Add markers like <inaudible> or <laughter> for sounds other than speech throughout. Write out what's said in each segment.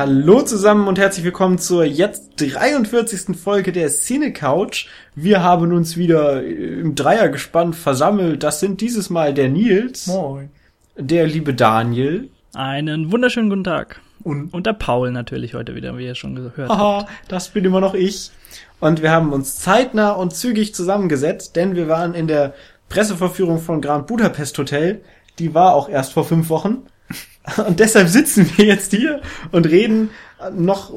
Hallo zusammen und herzlich willkommen zur jetzt 43. Folge der Cine Couch. Wir haben uns wieder im Dreiergespann versammelt. Das sind dieses Mal der Nils, Moin. der liebe Daniel, Einen wunderschönen guten Tag. Und Und der Paul natürlich heute wieder, wie ihr schon gehört habt. haha, das bin immer noch ich. Und wir haben uns zeitnah und zügig zusammengesetzt, denn wir waren in der Presseverführung von Grand Budapest Hotel. Die war auch erst vor fünf Wochen. Und deshalb sitzen wir jetzt hier und reden noch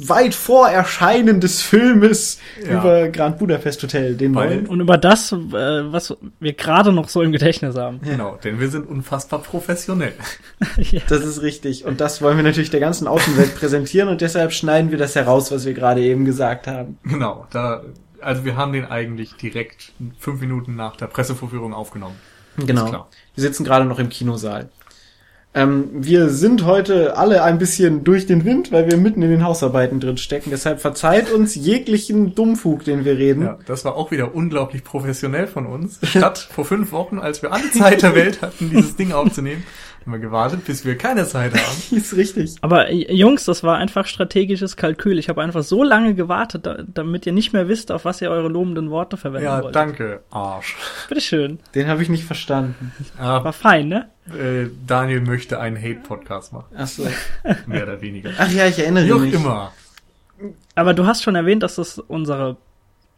weit vor Erscheinen des Filmes Ja. über Grand Budapest Hotel, den Weil- neuen. Und über das, äh, was wir gerade noch so im Gedächtnis haben. genau, denn wir sind unfassbar professionell. <laughs> ja. Das ist richtig. Und das wollen wir natürlich der ganzen Außenwelt präsentieren und deshalb schneiden wir das heraus, was wir gerade eben gesagt haben. Genau, da, also wir haben den eigentlich direkt fünf Minuten nach der Pressevorführung aufgenommen. Genau. Wir sitzen gerade noch im Kinosaal. Ähm, wir sind heute alle ein bisschen durch den Wind, weil wir mitten in den Hausarbeiten drin stecken. Deshalb verzeiht uns jeglichen Dummfug, den wir reden. Ja, das war auch wieder unglaublich professionell von uns. Statt <laughs> vor fünf Wochen, als wir alle Zeit der Welt hatten, dieses Ding aufzunehmen, haben wir gewartet, bis wir keine Zeit haben. <laughs> Ist richtig. Aber äh, Jungs, das war einfach strategisches Kalkül. Ich habe einfach so lange gewartet, da, damit ihr nicht mehr wisst, auf was ihr eure lobenden Worte verwenden Ja, wollt. danke, Arsch. Bitteschön. Den habe ich nicht verstanden. Ah, War fein, ne? äh, Daniel möchte einen Hate-Podcast machen, Ach so. mehr oder weniger. Ach ja, ich erinnere Wie auch mich. immer. Aber du hast schon erwähnt, dass das unsere,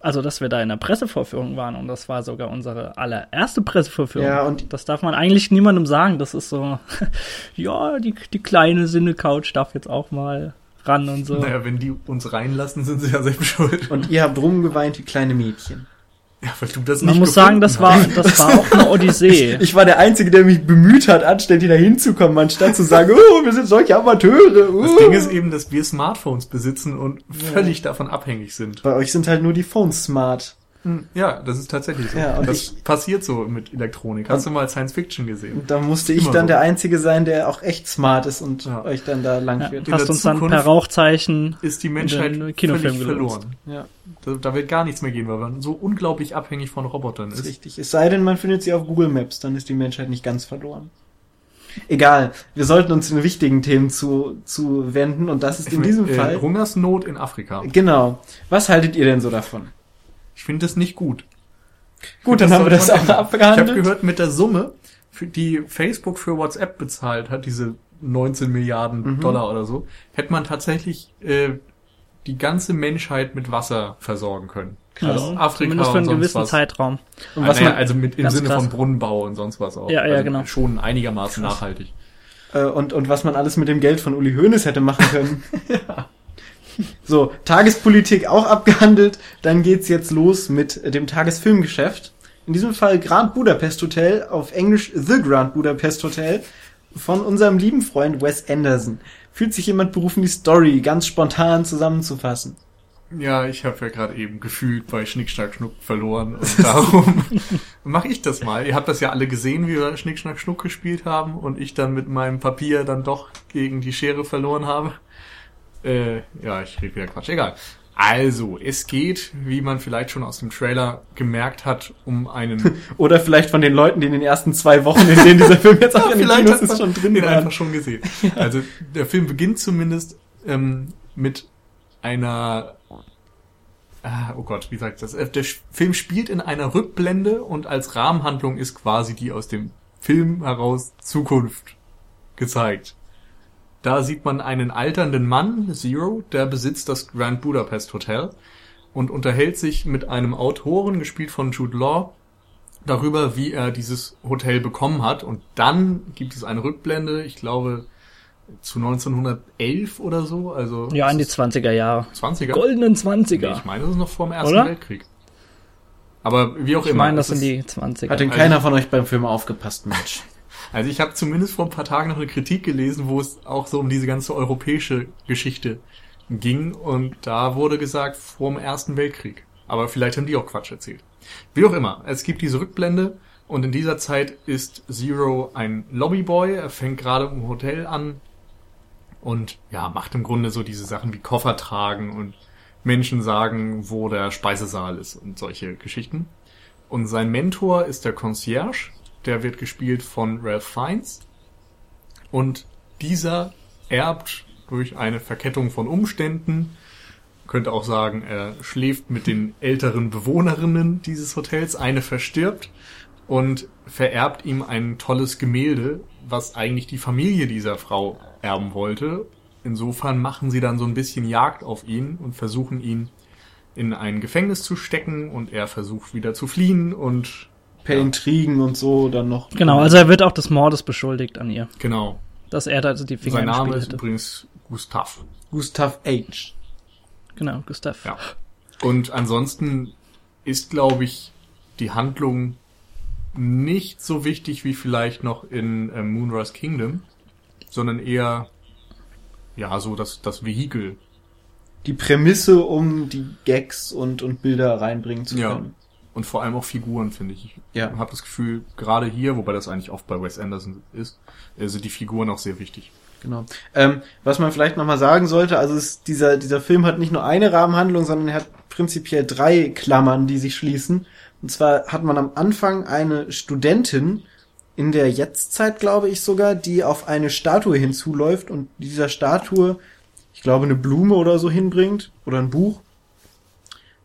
also dass wir da in der Pressevorführung waren und das war sogar unsere allererste Pressevorführung. Ja, und- das darf man eigentlich niemandem sagen. Das ist so, <laughs> ja, die, die kleine Sinne-Couch darf jetzt auch mal ran und so. Naja, wenn die uns reinlassen, sind sie ja selbst schuld. Und ihr habt rumgeweint wie kleine Mädchen. Ja, weil du das Man nicht muss sagen, das war, das war auch eine Odyssee. <laughs> Ich war der Einzige, der mich bemüht hat, anständig da hinzukommen, anstatt zu sagen, oh, wir sind solche Amateure. Uh. Das Ding ist eben, dass wir Smartphones besitzen und völlig davon abhängig sind. Bei euch sind halt nur die Phones smart. Hm, Ja, das ist tatsächlich so. Ja, und das ich- passiert so mit Elektronik. Hast du mal Science Fiction gesehen? Und da musste ich dann so. der Einzige sein, der auch echt smart ist und Ja. euch dann da lang Ja, in der uns dann Zukunft per Rauchzeichen Ist die Menschheit den Kinofilm verloren. Ja, Da, da wird gar nichts mehr gehen, weil man so unglaublich abhängig von Robotern das ist ist. richtig. Es sei denn, man findet sie auf Google Maps, dann ist die Menschheit nicht ganz verloren. Egal, wir sollten uns den wichtigen Themen zu, zu wenden und das ist Ich in diesem äh, Fall. Hungersnot in Afrika. Genau. Was haltet ihr denn so davon? Ich finde das nicht gut. Gut, dann haben wir das auch ändern. Ich abgehandelt. habe gehört, mit der Summe, die Facebook für WhatsApp bezahlt hat, diese 19 Milliarden Mhm. Dollar oder so, hätte man tatsächlich äh, die ganze Menschheit mit Wasser versorgen können. Also Afrika zumindest für und einen sonst gewissen was. Zeitraum. Und Ah, was naja, man, also mit im Sinne krass. von Brunnenbau und sonst was auch. Ja, ja, also genau. Schon einigermaßen nachhaltig. äh, und, und was man alles mit dem Geld von Uli Hoeneß hätte machen können. <laughs> <laughs> So, Tagespolitik auch abgehandelt. Dann geht's jetzt los mit dem Tagesfilmgeschäft. In diesem Fall Grand Budapest Hotel, auf Englisch The Grand Budapest Hotel, von unserem lieben Freund Wes Anderson. Fühlt sich jemand berufen, die Story ganz spontan zusammenzufassen? Ja, ich habe ja gerade eben gefühlt bei Schnick, Schnack, Schnuck verloren und darum <laughs> mache ich das mal. Ihr habt das ja alle gesehen, wie wir Schnick, Schnack, Schnuck gespielt haben und ich dann mit meinem Papier dann doch gegen die Schere verloren habe. Äh, ja, ich rede wieder Quatsch. Egal. Also, es geht, wie man vielleicht schon aus dem Trailer gemerkt hat, um einen <laughs> Oder vielleicht von den Leuten, die in den ersten zwei Wochen, in denen dieser Film jetzt <laughs> auch in den Vielleicht Kinos ist, schon drin den war. einfach schon gesehen. Also der Film beginnt zumindest ähm, mit einer ah, oh Gott, wie sagt das? Äh, Der Film spielt in einer Rückblende und als Rahmenhandlung ist quasi die aus dem Film heraus Zukunft gezeigt. Da sieht man einen alternden Mann, Zero, der besitzt das Grand Budapest Hotel und unterhält sich mit einem Autoren, gespielt von Jude Law, darüber, wie er dieses Hotel bekommen hat. Und dann gibt es eine Rückblende, ich glaube, zu 1911 oder so, also Ja, in die 20er Jahre. 20er. Goldenen Nee, 20er. ich meine, das ist noch vor dem Ersten Oder? Weltkrieg. Aber wie auch Ich immer. meine, das sind die 20er. Hat denn Also- keiner von euch beim Film aufgepasst, Mensch? <laughs> Also ich habe zumindest vor ein paar Tagen noch eine Kritik gelesen, wo es auch so um diese ganze europäische Geschichte ging und da wurde gesagt vor dem Ersten Weltkrieg. Aber vielleicht haben die auch Quatsch erzählt. Wie auch immer, es gibt diese Rückblende und in dieser Zeit ist Zero ein Lobbyboy, er fängt gerade im Hotel an und ja, macht im Grunde so diese Sachen wie Koffer tragen und Menschen sagen, wo der Speisesaal ist und solche Geschichten. Und sein Mentor ist der Concierge, der wird gespielt von Ralph Fiennes. Und dieser erbt durch eine Verkettung von Umständen. Könnte auch sagen, er schläft mit den älteren Bewohnerinnen dieses Hotels. Eine verstirbt und vererbt ihm ein tolles Gemälde, was eigentlich die Familie dieser Frau erben wollte. Insofern machen sie dann so ein bisschen Jagd auf ihn und versuchen ihn in ein Gefängnis zu stecken und er versucht wieder zu fliehen und Per Ja. Intrigen und so dann noch. Genau, also er wird auch des Mordes beschuldigt an ihr. genau. Dass er da die Finger Sein im Name ist hätte. übrigens Gustav. Gustav H. Genau, Gustav. Ja. Und ansonsten ist, glaube ich, die Handlung nicht so wichtig wie vielleicht noch in ähm, Moonrise Kingdom, sondern eher ja so das das Vehikel. Die Prämisse, um die Gags und, und Bilder reinbringen zu Ja. Und vor allem auch Figuren, finde ich. Ich Ja. habe das Gefühl, gerade hier, wobei das eigentlich oft bei Wes Anderson ist, äh, sind die Figuren auch sehr wichtig. Genau. Ähm, was man vielleicht nochmal sagen sollte, also ist, dieser, dieser Film hat nicht nur eine Rahmenhandlung, sondern er hat prinzipiell drei Klammern, die sich schließen. Und zwar hat man am Anfang eine Studentin in der Jetztzeit, glaube ich sogar, die auf eine Statue hinzuläuft und dieser Statue, ich glaube, eine Blume oder so hinbringt oder ein Buch.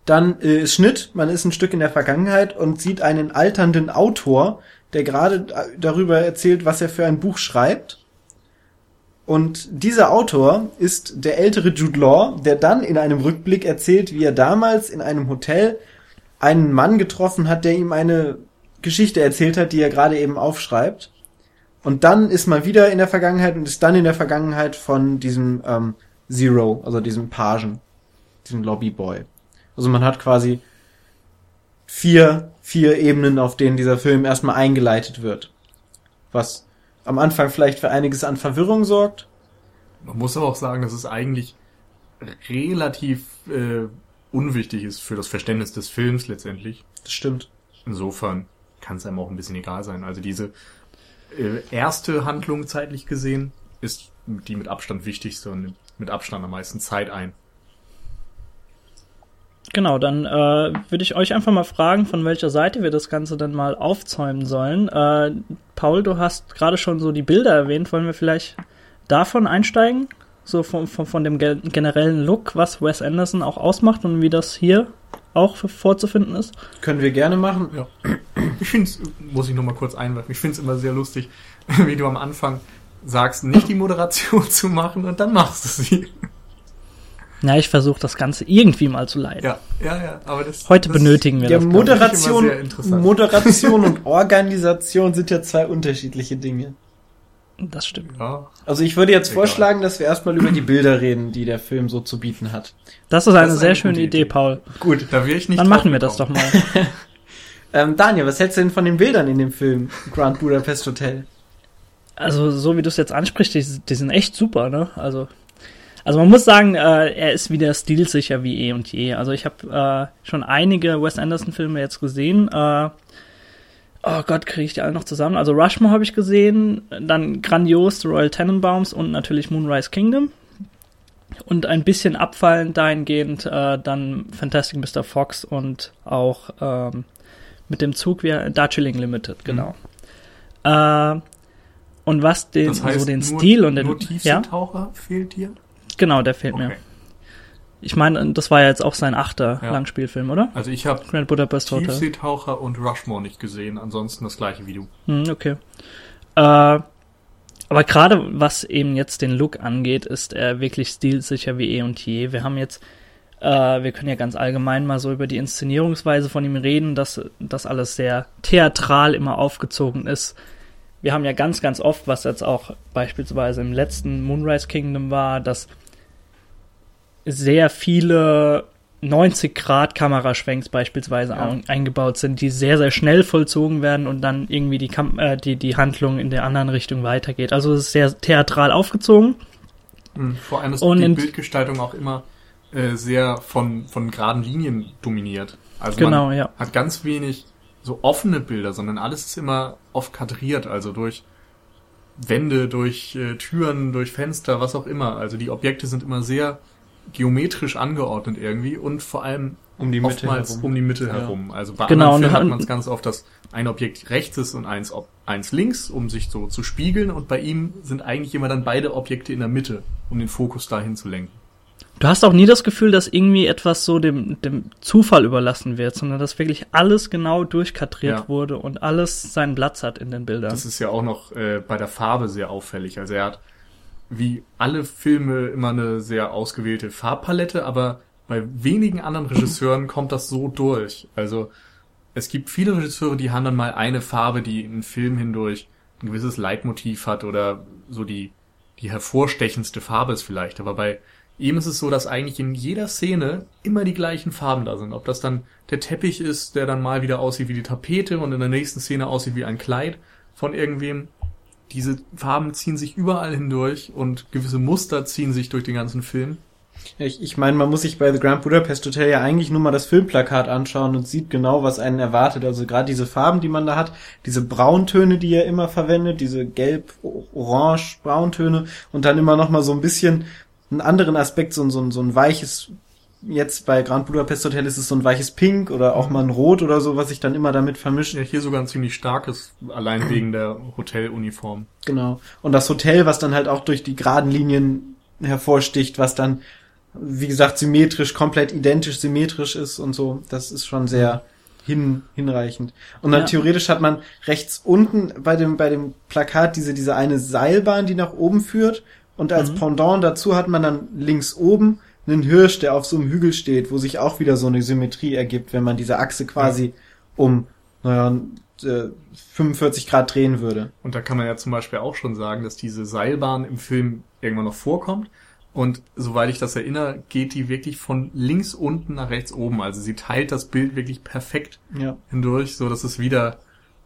Dann äh, ist Schnitt, man ist ein Stück in der Vergangenheit und sieht einen alternden Autor, der gerade darüber erzählt, was er für ein Buch schreibt. Und dieser Autor ist der ältere Jude Law, der dann in einem Rückblick erzählt, wie er damals in einem Hotel einen Mann getroffen hat, der ihm eine Geschichte erzählt hat, die er gerade eben aufschreibt. Und dann ist man wieder in der Vergangenheit und ist dann in der Vergangenheit von diesem ähm, Zero, also diesem Pagen, diesem Lobbyboy. Also man hat quasi vier, vier Ebenen, auf denen dieser Film erstmal eingeleitet wird. Was am Anfang vielleicht für einiges an Verwirrung sorgt. Man muss aber auch sagen, dass es eigentlich relativ äh, unwichtig ist für das Verständnis des Films letztendlich. Das stimmt. Insofern kann es einem auch ein bisschen egal sein. Also diese äh, erste Handlung zeitlich gesehen ist die mit Abstand wichtigste und nimmt mit Abstand am meisten Zeit ein. Genau, dann äh, würde ich euch einfach mal fragen, von welcher Seite wir das Ganze dann mal aufzäumen sollen. Äh, Paul, du hast gerade schon so die Bilder erwähnt. Wollen wir vielleicht davon einsteigen? So von, von, von dem ge- generellen Look, was Wes Anderson auch ausmacht und wie das hier auch vorzufinden ist? Können wir gerne machen. Ja. Ich finde es, muss ich noch mal kurz einwerfen, ich finde es immer sehr lustig, <laughs> wie du am Anfang sagst, nicht die Moderation <laughs> zu machen und dann machst du sie. Ja, ich versuche das Ganze irgendwie mal zu leiten. Ja, ja, ja, aber das Heute das, benötigen wir Ja, das. Moderation, immer sehr interessant. Moderation und Organisation sind ja zwei unterschiedliche Dinge. Das stimmt. Ja, Also ich würde jetzt Egal. vorschlagen, dass wir erstmal über die Bilder reden, die der Film so zu bieten hat. Das ist eine ist sehr eine schöne Idee, Idee. Paul. Gut. da wäre ich nicht Dann machen wir das doch mal. <laughs> Ähm, Daniel, was hältst du denn von den Bildern in dem Film Grand Budapest Hotel? Also, so wie du es jetzt ansprichst, die, die sind echt super, ne? Also, also man muss sagen, äh, er ist wieder stilsicher wie eh und je. Also ich habe äh, schon einige Wes Anderson-Filme jetzt gesehen. Äh, oh Gott, kriege ich die alle noch zusammen? Also Rushmore habe ich gesehen, dann grandios The Royal Tenenbaums und natürlich Moonrise Kingdom. Und ein bisschen abfallend dahingehend äh, dann Fantastic Mr. Fox und auch ähm, mit dem Zug wie Darjeeling Limited, genau. Äh, und was den, Das heißt, so den nur, Stil und den, nur ja, Tiefseetaucher fehlt dir? Genau, der fehlt mir. Okay. Ich meine, das war ja jetzt auch sein achter Ja. Langspielfilm, oder? Also ich habe Grand Budapest Hotel. Tiefseetaucher und Rushmore nicht gesehen, ansonsten das gleiche wie du. Hm, okay. Äh, aber gerade was eben jetzt den Look angeht, ist er wirklich stilsicher wie eh und je. Wir haben jetzt, äh, wir können ja ganz allgemein mal so über die Inszenierungsweise von ihm reden, dass das alles sehr theatral immer aufgezogen ist. Wir haben ja ganz, ganz oft, was jetzt auch beispielsweise im letzten Moonrise Kingdom war, dass sehr viele 90 Grad Kameraschwenks beispielsweise Ja. ein- eingebaut sind, die sehr, sehr schnell vollzogen werden und dann irgendwie die, Kam äh, die, die Handlung in der anderen Richtung weitergeht. Also es ist sehr theatral aufgezogen. Vor allem ist Und die Bildgestaltung auch immer äh, sehr von, von geraden Linien dominiert. Also Genau, man ja. hat ganz wenig so offene Bilder, sondern alles ist immer oft kadriert, also durch Wände, durch äh, Türen, durch Fenster, was auch immer. Also die Objekte sind immer sehr geometrisch angeordnet irgendwie und vor allem Um die Mitte oftmals herum. um die Mitte Ja. herum. Also bei Genau, anderen und Filmen hat man es ganz oft, dass ein Objekt rechts ist und eins, ob- eins links, um sich so zu spiegeln und bei ihm sind eigentlich immer dann beide Objekte in der Mitte, um den Fokus dahin zu lenken. Du hast auch nie das Gefühl, dass irgendwie etwas so dem, dem Zufall überlassen wird, sondern dass wirklich alles genau durchkadriert Ja. wurde und alles seinen Platz hat in den Bildern. Das ist ja auch noch äh, bei der Farbe sehr auffällig. Also er hat wie alle Filme immer eine sehr ausgewählte Farbpalette, aber bei wenigen anderen Regisseuren kommt das so durch. Also es gibt viele Regisseure, die haben dann mal eine Farbe, die einen Film hindurch ein gewisses Leitmotiv hat oder so die, die hervorstechendste Farbe ist vielleicht. Aber bei ihm ist es so, dass eigentlich in jeder Szene immer die gleichen Farben da sind. Ob das dann der Teppich ist, der dann mal wieder aussieht wie die Tapete und in der nächsten Szene aussieht wie ein Kleid von irgendwem. Diese Farben ziehen sich überall hindurch und gewisse Muster ziehen sich durch den ganzen Film. Ich, ich meine, man muss sich bei The Grand Budapest Hotel ja eigentlich nur mal das Filmplakat anschauen und sieht genau, was einen erwartet. Also gerade diese Farben, die man da hat, diese Brauntöne, die er immer verwendet, diese gelb, orange Brauntöne und dann immer noch mal so ein bisschen einen anderen Aspekt, so, so, so ein weiches, jetzt bei Grand Budapest Hotel ist es so ein weiches Pink oder auch mal ein Rot oder so, was sich dann immer damit vermischt. Ja, hier sogar ein ziemlich starkes, allein <clears throat> wegen der Hoteluniform. Genau. Und das Hotel, was dann halt auch durch die geraden Linien hervorsticht, was dann, wie gesagt, symmetrisch, komplett identisch symmetrisch ist und so. Das ist schon sehr hin, hinreichend. Und dann Ja. theoretisch hat man rechts unten bei dem, bei dem Plakat diese, diese eine Seilbahn, die nach oben führt. Und als Mhm. Pendant dazu hat man dann links oben einen Hirsch, der auf so einem Hügel steht, wo sich auch wieder so eine Symmetrie ergibt, wenn man diese Achse quasi um, naja, äh, 45 Grad drehen würde. Und da kann man ja zum Beispiel auch schon sagen, dass diese Seilbahn im Film irgendwann noch vorkommt. Und soweit ich das erinnere, geht die wirklich von links unten nach rechts oben. Also sie teilt das Bild wirklich perfekt Ja. hindurch, so dass es wieder,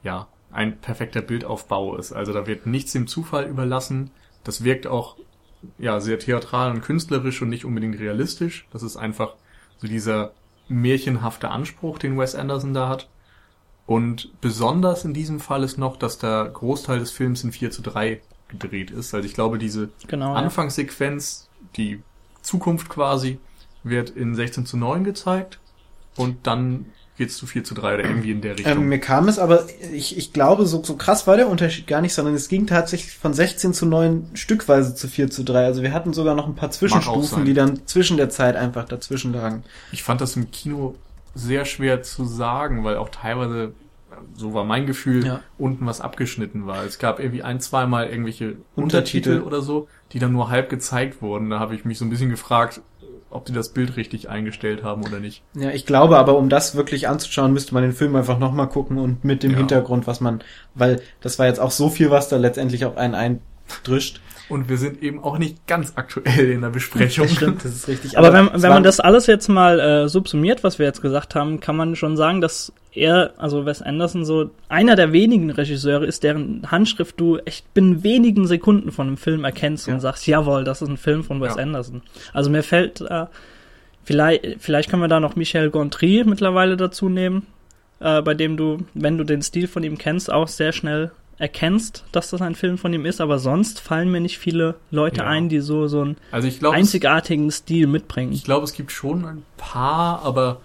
ja, ein perfekter Bildaufbau ist. Also da wird nichts dem Zufall überlassen. Das wirkt auch, ja, sehr theatral und künstlerisch und nicht unbedingt realistisch. Das ist einfach so dieser märchenhafte Anspruch, den Wes Anderson da hat. Und besonders in diesem Fall ist noch, dass der Großteil des Films in 4 zu 3 gedreht ist. Also ich glaube, diese genau. Ja. Anfangssequenz, die Zukunft quasi, wird in 16 zu 9 gezeigt und dann geht's zu 4 zu 3 oder irgendwie in der Richtung. Ähm, mir kam es aber, ich, ich glaube, so, so krass war der Unterschied gar nicht, sondern es ging tatsächlich von 16 zu 9 stückweise zu 4 zu 3. Also wir hatten sogar noch ein paar Zwischenstufen, die dann zwischen der Zeit einfach dazwischen lagen. Ich fand das im Kino sehr schwer zu sagen, weil auch teilweise, so war mein Gefühl, Ja. unten was abgeschnitten war. Es gab irgendwie ein, zweimal irgendwelche Untertitel. Untertitel oder so, die dann nur halb gezeigt wurden. Da habe ich mich so ein bisschen gefragt, ob die das Bild richtig eingestellt haben oder nicht. Ja, ich glaube aber, um das wirklich anzuschauen, müsste man den Film einfach nochmal gucken und mit dem Ja. Hintergrund, was man, weil das war jetzt auch so viel, was da letztendlich auf einen eindrischt. Und wir sind eben auch nicht ganz aktuell in der Besprechung. das ist richtig. Aber wenn, es wenn war- man das alles jetzt mal äh, subsumiert, was wir jetzt gesagt haben, kann man schon sagen, dass er, also Wes Anderson, so einer der wenigen Regisseure ist, deren Handschrift du echt binnen wenigen Sekunden von einem Film erkennst Ja. und sagst, jawohl, das ist ein Film von Wes Ja. Anderson. Also mir fällt, äh, vielleicht, vielleicht können wir da noch Michel Gondry mittlerweile dazu nehmen, äh, bei dem du, wenn du den Stil von ihm kennst, auch sehr schnell erkennst, dass das ein Film von ihm ist, aber sonst fallen mir nicht viele Leute Ja. ein, die so, so einen Also ich glaube, es- einzigartigen Stil mitbringen. Ich glaube, es gibt schon ein paar, aber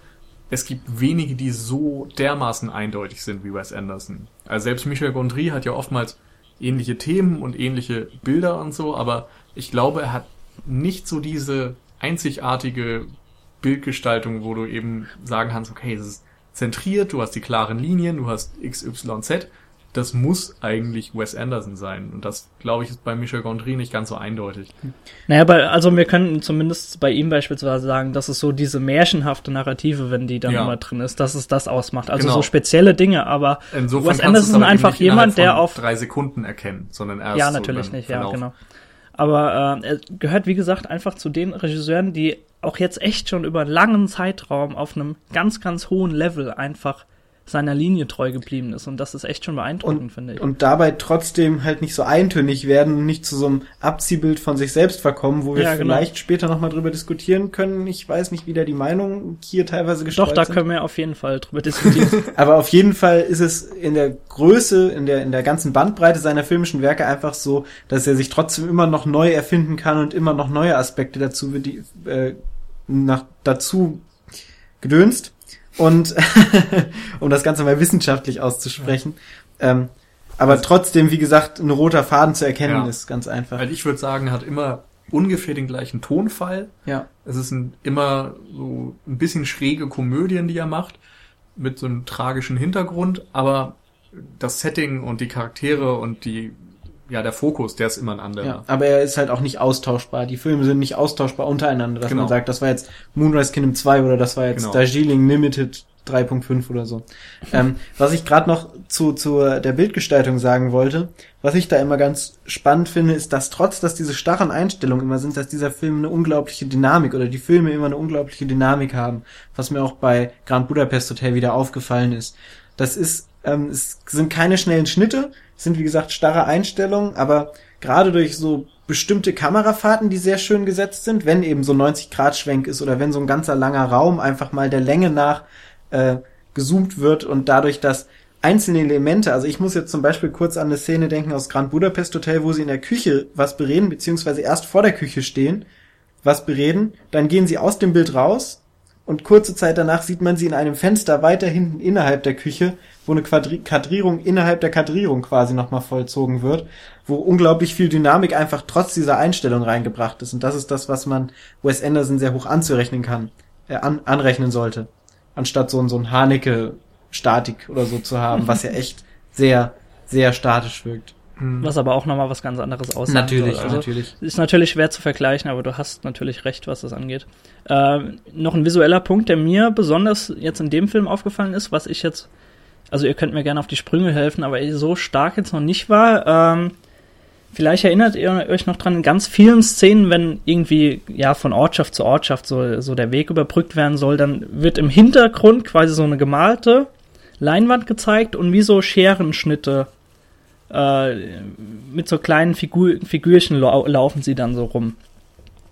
es gibt wenige, die so dermaßen eindeutig sind wie Wes Anderson. Also selbst Michel Gondry hat ja oftmals ähnliche Themen und ähnliche Bilder und so, aber ich glaube, er hat nicht so diese einzigartige Bildgestaltung, wo du eben sagen kannst, okay, es ist zentriert, du hast die klaren Linien, du hast X, Y, Z. Das muss eigentlich Wes Anderson sein. Und das, glaube ich, ist bei Michel Gondry nicht ganz so eindeutig. Naja, bei, also wir können zumindest bei ihm beispielsweise sagen, dass es so diese märchenhafte Narrative, wenn die dann Ja. immer drin ist, dass es das ausmacht. Also Genau. so spezielle Dinge, aber Insofern Wes Anderson aber eben einfach jemand, der auf drei Sekunden erkennen, sondern erst ja so natürlich beim nicht, ja genau. Aber äh, er gehört wie gesagt einfach zu den Regisseuren, die auch jetzt echt schon über einen langen Zeitraum auf einem ganz ganz hohen Level einfach seiner Linie treu geblieben ist. Und das ist echt schon beeindruckend, finde ich. Und dabei trotzdem halt nicht so eintönig werden und nicht zu so einem Abziehbild von sich selbst verkommen, wo wir Ja, genau. vielleicht später nochmal drüber diskutieren können. Ich weiß nicht, wie da die Meinung hier teilweise Doch, gestreut da sind. können wir auf jeden Fall drüber diskutieren. <laughs> Aber auf jeden Fall ist es in der Größe, in der, in der ganzen Bandbreite seiner filmischen Werke einfach so, dass er sich trotzdem immer noch neu erfinden kann und immer noch neue Aspekte dazu, wird die, äh, nach, dazu gedönst. Und <laughs> um das Ganze mal wissenschaftlich auszusprechen. Ähm, aber trotzdem, wie gesagt, ein roter Faden zu erkennen Ja. ist ganz einfach. Weil ich würde sagen, er hat immer ungefähr den gleichen Tonfall. Ja. Es ist ein, immer so ein bisschen schräge Komödien, die er macht, mit so einem tragischen Hintergrund, aber das Setting und die Charaktere und die, ja, der Fokus, der ist immer ein anderer. Ja, aber er ist halt auch nicht austauschbar. Die Filme sind nicht austauschbar untereinander, dass Genau. man sagt, das war jetzt Moonrise Kingdom 2 oder das war jetzt Genau. Darjeeling Limited 3.5 oder so. ähm, was ich gerade noch zu, zu der Bildgestaltung sagen wollte, was ich da immer ganz spannend finde, ist, dass trotz, dass diese starren Einstellungen immer sind, dass dieser Film eine unglaubliche Dynamik oder die Filme immer eine unglaubliche Dynamik haben, was mir auch bei Grand Budapest Hotel wieder aufgefallen ist. Das ist, ähm, es sind keine schnellen Schnitte, sind wie gesagt starre Einstellungen, aber gerade durch so bestimmte Kamerafahrten, die sehr schön gesetzt sind, wenn eben so 90 Grad Schwenk ist oder wenn so ein ganzer langer Raum einfach mal der Länge nach äh, gezoomt wird und dadurch, dass einzelne Elemente, also ich muss jetzt zum Beispiel kurz an eine Szene denken aus Grand Budapest Hotel, wo sie in der Küche was bereden, beziehungsweise erst vor der Küche stehen, was bereden, dann gehen sie aus dem Bild raus und kurze Zeit danach sieht man sie in einem Fenster weiter hinten innerhalb der Küche, wo eine Quadri Kadrierung innerhalb der Kadrierung quasi nochmal vollzogen wird, wo unglaublich viel Dynamik einfach trotz dieser Einstellung reingebracht ist. Und das ist das, was man Wes Anderson sehr hoch anzurechnen kann, äh, an, anrechnen sollte. Anstatt so ein, so ein Haneke-Statik oder so zu haben, was ja <laughs> echt sehr, sehr statisch wirkt. was aber auch nochmal was ganz anderes aussagt. Also, natürlich. Ist natürlich schwer zu vergleichen, aber du hast natürlich recht, was das angeht. Ähm, noch ein visueller Punkt, der mir besonders jetzt in dem Film aufgefallen ist, was ich jetzt, also ihr könnt mir gerne auf die Sprünge helfen, aber so stark jetzt noch nicht war. Ähm, vielleicht erinnert ihr euch noch dran, in ganz vielen Szenen, wenn irgendwie ja von Ortschaft zu Ortschaft so, so der Weg überbrückt werden soll, dann wird im Hintergrund quasi so eine gemalte Leinwand gezeigt und wie so Scherenschnitte äh, mit so kleinen Figur Figürchen lau laufen sie dann so rum.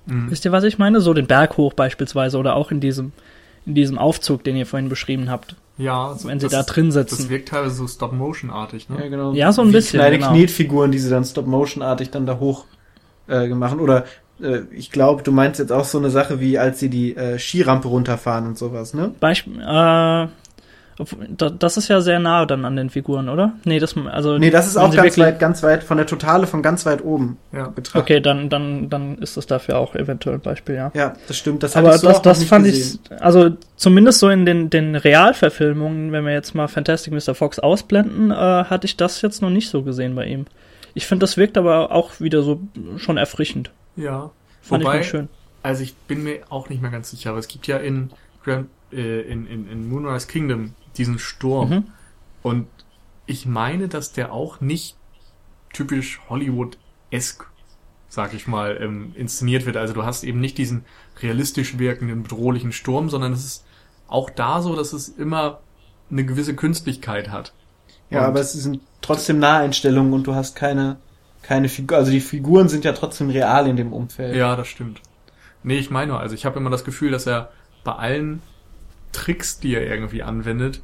Mhm. Wisst ihr, was ich meine? So den Berg hoch beispielsweise oder auch in diesem, in diesem Aufzug, den ihr vorhin beschrieben habt. Ja, Wenn sie da drin sitzen. Das wirkt teilweise so Stop-Motion-artig, ne? Ja, genau. Ja, so ein Wie bisschen, Kleine genau. Knetfiguren, die sie dann Stop-Motion-artig dann da hoch äh, gemacht. Oder äh, ich glaube, du meinst jetzt auch so eine Sache wie, als sie die äh, Skirampe runterfahren und sowas, ne? Beispiel, äh, das ist ja sehr nah dann an den Figuren, oder? Nee, das, also. Nee, das ist auch ganz weit, ganz weit, von der Totale von ganz weit oben Ja. betrachtet. Okay, dann, dann, dann ist das dafür auch eventuell ein Beispiel, ja. Ja, das stimmt. Das Aber hatte ich so das, auch das fand gesehen. ich, also zumindest so in den, den Realverfilmungen, wenn wir jetzt mal Fantastic Mr. Fox ausblenden, äh, hatte ich das jetzt noch nicht so gesehen bei ihm. Ich finde, das wirkt aber auch wieder so schon erfrischend. Ja. Fand Wobei, ich schön. also ich bin mir auch nicht mehr ganz sicher, aber es gibt ja in, Grand, äh, in, in, in Moonrise Kingdom diesen Sturm. Mhm. Und ich meine, dass der auch nicht typisch Hollywood-esk, sag ich mal, ähm, inszeniert wird. Also du hast eben nicht diesen realistisch wirkenden, bedrohlichen Sturm, sondern es ist auch da so, dass es immer eine gewisse Künstlichkeit hat. Ja, Und- aber es sind trotzdem Naheinstellungen und du hast keine, keine Figur, also die Figuren sind ja trotzdem real in dem Umfeld. Ja, das stimmt. Nee, ich meine nur, also ich habe immer das Gefühl, dass er bei allen Tricks, die er irgendwie anwendet,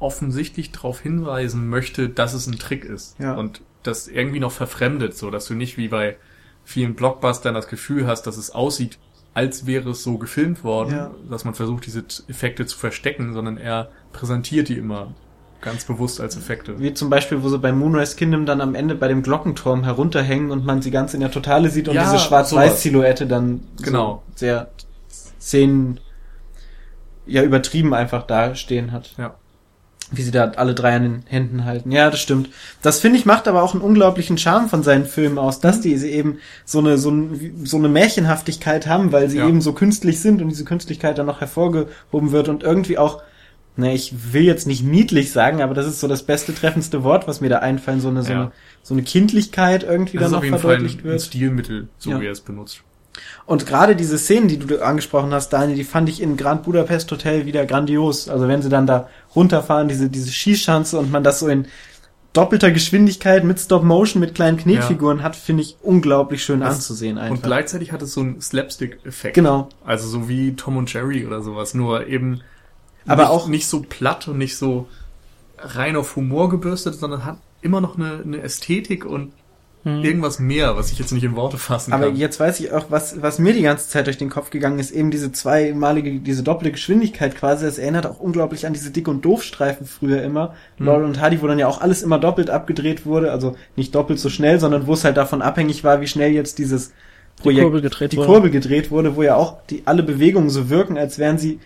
offensichtlich darauf hinweisen möchte, dass es ein Trick ist. Ja. Und das irgendwie noch verfremdet, so dass du nicht wie bei vielen Blockbustern das Gefühl hast, dass es aussieht, als wäre es so gefilmt worden, Ja. dass man versucht, diese Effekte zu verstecken, sondern er präsentiert die immer ganz bewusst als Effekte. Wie zum Beispiel, wo sie bei Moonrise Kingdom dann am Ende bei dem Glockenturm herunterhängen und man sie ganz in der Totale sieht und Ja, diese Schwarz-Weiß-Silhouette dann Genau. so sehr Szenen ja übertrieben einfach da stehen hat. Ja. Wie sie da alle drei an den Händen halten. Ja, das stimmt. Das finde ich macht aber auch einen unglaublichen Charme von seinen Filmen aus, dass die sie eben so eine, so, ein, so eine Märchenhaftigkeit haben, weil sie Ja. eben so künstlich sind und diese Künstlichkeit dann noch hervorgehoben wird und irgendwie auch, ne, ich will jetzt nicht niedlich sagen, aber das ist so das beste, treffendste Wort, was mir da einfallen, so eine, so Ja. eine, so eine Kindlichkeit irgendwie Das dann ist noch ein, verdeutlicht ein wird. Stilmittel, so Ja. wie er es benutzt. Und gerade diese Szenen, die du angesprochen hast, Daniel, die fand ich in Grand Budapest Hotel wieder grandios. Also wenn sie dann da runterfahren, diese, diese Schießschanze und man das so in doppelter Geschwindigkeit mit Stop Motion, mit kleinen Knetfiguren ja. hat, finde ich unglaublich schön das, anzusehen einfach. Und gleichzeitig hat es so einen Slapstick-Effekt. Genau. Also so wie Tom und Jerry oder sowas, nur eben aber nicht, auch nicht so platt und nicht so rein auf Humor gebürstet, sondern hat immer noch eine, eine Ästhetik und hm. irgendwas mehr, was ich jetzt nicht in Worte fassen Aber kann. Aber jetzt weiß ich auch, was, was mir die ganze Zeit durch den Kopf gegangen ist, eben diese zweimalige, diese doppelte Geschwindigkeit quasi, das erinnert auch unglaublich an diese Dick- und Doof-Streifen früher immer. Hm. Laurel und Hardy, wo dann ja auch alles immer doppelt abgedreht wurde, also nicht doppelt so schnell, sondern wo es halt davon abhängig war, wie schnell jetzt dieses Projekt, die Kurbel gedreht, die wurde. Kurbel gedreht wurde, wo ja auch die, alle Bewegungen so wirken, als wären sie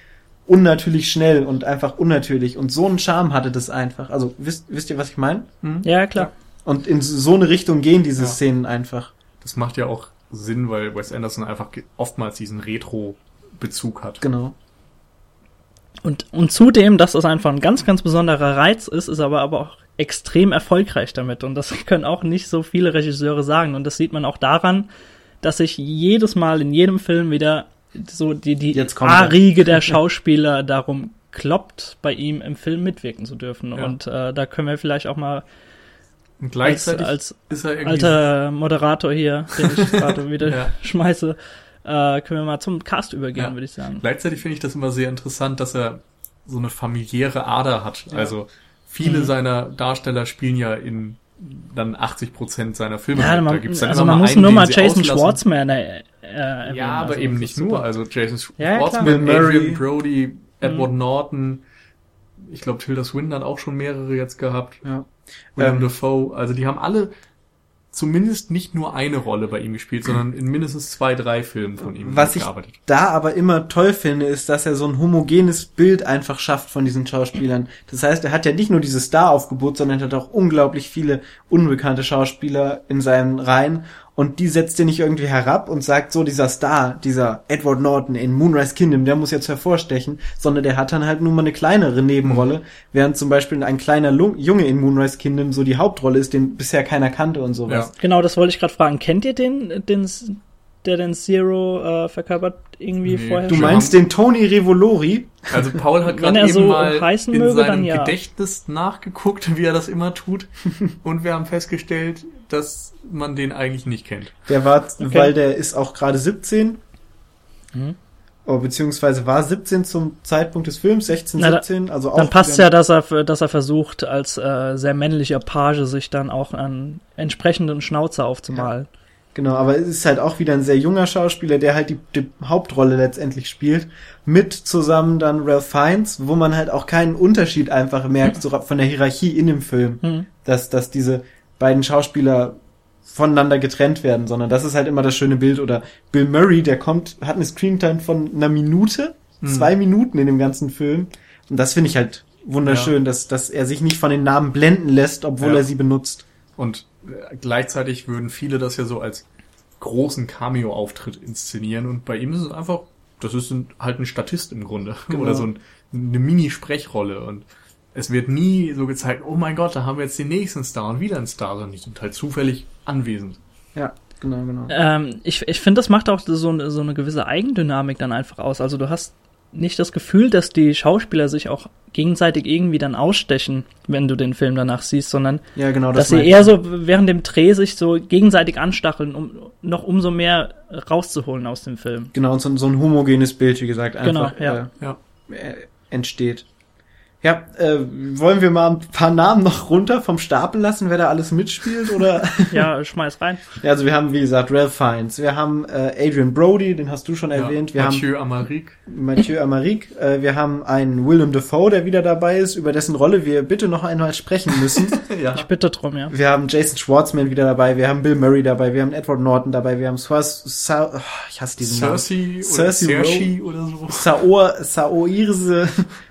unnatürlich schnell und einfach unnatürlich. Und so einen Charme hatte das einfach. Also wisst, wisst ihr, was ich meine? Hm? Ja, klar. Und in so eine Richtung gehen diese ja. Szenen einfach. Das macht ja auch Sinn, weil Wes Anderson einfach oftmals diesen Retro-Bezug hat. Genau. Und, und zudem, dass das einfach ein ganz, ganz besonderer Reiz ist, ist aber, aber auch extrem erfolgreich damit. Und das <laughs> können auch nicht so viele Regisseure sagen. Und das sieht man auch daran, dass sich jedes Mal in jedem Film wieder so die, die A-Riege der <laughs> Schauspieler darum kloppt, bei ihm im Film mitwirken zu dürfen. Ja. Und äh, da können wir vielleicht auch mal und gleichzeitig als, als alter Moderator hier, den ich <laughs> gerade wieder ja. schmeiße, äh, können wir mal zum Cast übergehen, ja. würde ich sagen. Gleichzeitig finde ich das immer sehr interessant, dass er so eine familiäre Ader hat. Ja. Also viele mhm. seiner Darsteller spielen ja in dann 80 Prozent seiner Filme. Ja, man, da gibt's dann also man muss einen, nur mal Jason Schwartzman äh, äh, Ja, aber also eben nicht nur. Also Jason Schwartzman, Adrian Brody, Edward mhm. Norton, ich glaube, Tilda Swinton hat auch schon mehrere jetzt gehabt. Ja. William ähm, Dafoe. Also die haben alle zumindest nicht nur eine Rolle bei ihm gespielt, sondern in mindestens zwei, drei Filmen von ihm Was gearbeitet. ich da aber immer toll finde, ist, dass er so ein homogenes Bild einfach schafft von diesen Schauspielern. Das heißt, er hat ja nicht nur dieses Star-Aufgebot, sondern er hat auch unglaublich viele unbekannte Schauspieler in seinen Reihen und die setzt er nicht irgendwie herab und sagt so, dieser Star, dieser Edward Norton in Moonrise Kingdom, der muss jetzt hervorstechen, sondern der hat dann halt nur mal eine kleinere Nebenrolle, mhm. während zum Beispiel ein kleiner Junge in Moonrise Kingdom so die Hauptrolle ist, den bisher keiner kannte und sowas. Ja. Genau, das wollte ich gerade fragen. Kennt ihr den, den der den Zero äh, verkörpert irgendwie nee, vorher. Du meinst den Tony Revolori? Also Paul hat <laughs> gerade eben so mal in möge, seinem ja. Gedächtnis nachgeguckt, wie er das immer tut, <laughs> und wir haben festgestellt, dass man den eigentlich nicht kennt. Der war, okay. weil der ist auch gerade 17. Mhm. Oh, beziehungsweise war 17 zum Zeitpunkt des Films, 16, Na, 17, also auch. Dann passt ja, dass er, dass er versucht, als äh, sehr männlicher Page sich dann auch einen entsprechenden Schnauzer aufzumalen. Ja. Genau, aber es ist halt auch wieder ein sehr junger Schauspieler, der halt die, die Hauptrolle letztendlich spielt, mit zusammen dann Ralph Fiennes, wo man halt auch keinen Unterschied einfach merkt, so <laughs> von der Hierarchie in dem Film, mhm. dass, dass diese beiden Schauspieler voneinander getrennt werden, sondern das ist halt immer das schöne Bild. Oder Bill Murray, der kommt, hat eine Screentime von einer Minute, mhm. zwei Minuten in dem ganzen Film. Und das finde ich halt wunderschön, ja. dass, dass er sich nicht von den Namen blenden lässt, obwohl ja. er sie benutzt. Und gleichzeitig würden viele das ja so als großen Cameo-Auftritt inszenieren und bei ihm ist es einfach, das ist ein, halt ein Statist im Grunde <laughs> genau. oder so ein, eine Mini-Sprechrolle und es wird nie so gezeigt, oh mein Gott, da haben wir jetzt den nächsten Star und wieder einen Star, sondern die sind halt zufällig anwesend. Ja, genau, genau. Ähm, ich ich finde, das macht auch so, so eine gewisse Eigendynamik dann einfach aus. Also du hast nicht das Gefühl, dass die Schauspieler sich auch gegenseitig irgendwie dann ausstechen, wenn du den Film danach siehst, sondern ja, genau, das dass sie eher so während dem Dreh sich so gegenseitig anstacheln, um noch umso mehr rauszuholen aus dem Film. Genau, und so, so ein homogenes Bild, wie gesagt, einfach genau, ja. Äh, ja. Äh, entsteht. Ja, äh, wollen wir mal ein paar Namen noch runter vom Stapel lassen, wer da alles mitspielt, oder? <laughs> ja, schmeiß rein. Ja, also wir haben, wie gesagt, Ralph Fiennes, wir haben äh, Adrian Brody, den hast du schon erwähnt. Ja, wir Mathieu haben Amaric. Mathieu Amaric. Äh, wir haben einen Willem Dafoe, der wieder dabei ist, über dessen Rolle wir bitte noch einmal sprechen müssen. <laughs> ja. Ich bitte drum, ja. Wir haben Jason Schwartzman wieder dabei, wir haben Bill Murray dabei, wir haben Edward Norton dabei, wir haben Swaz, Sa oh, ich hasse diesen Cersei Namen. Cersei oder Cersei oder so. Saor, Saoirse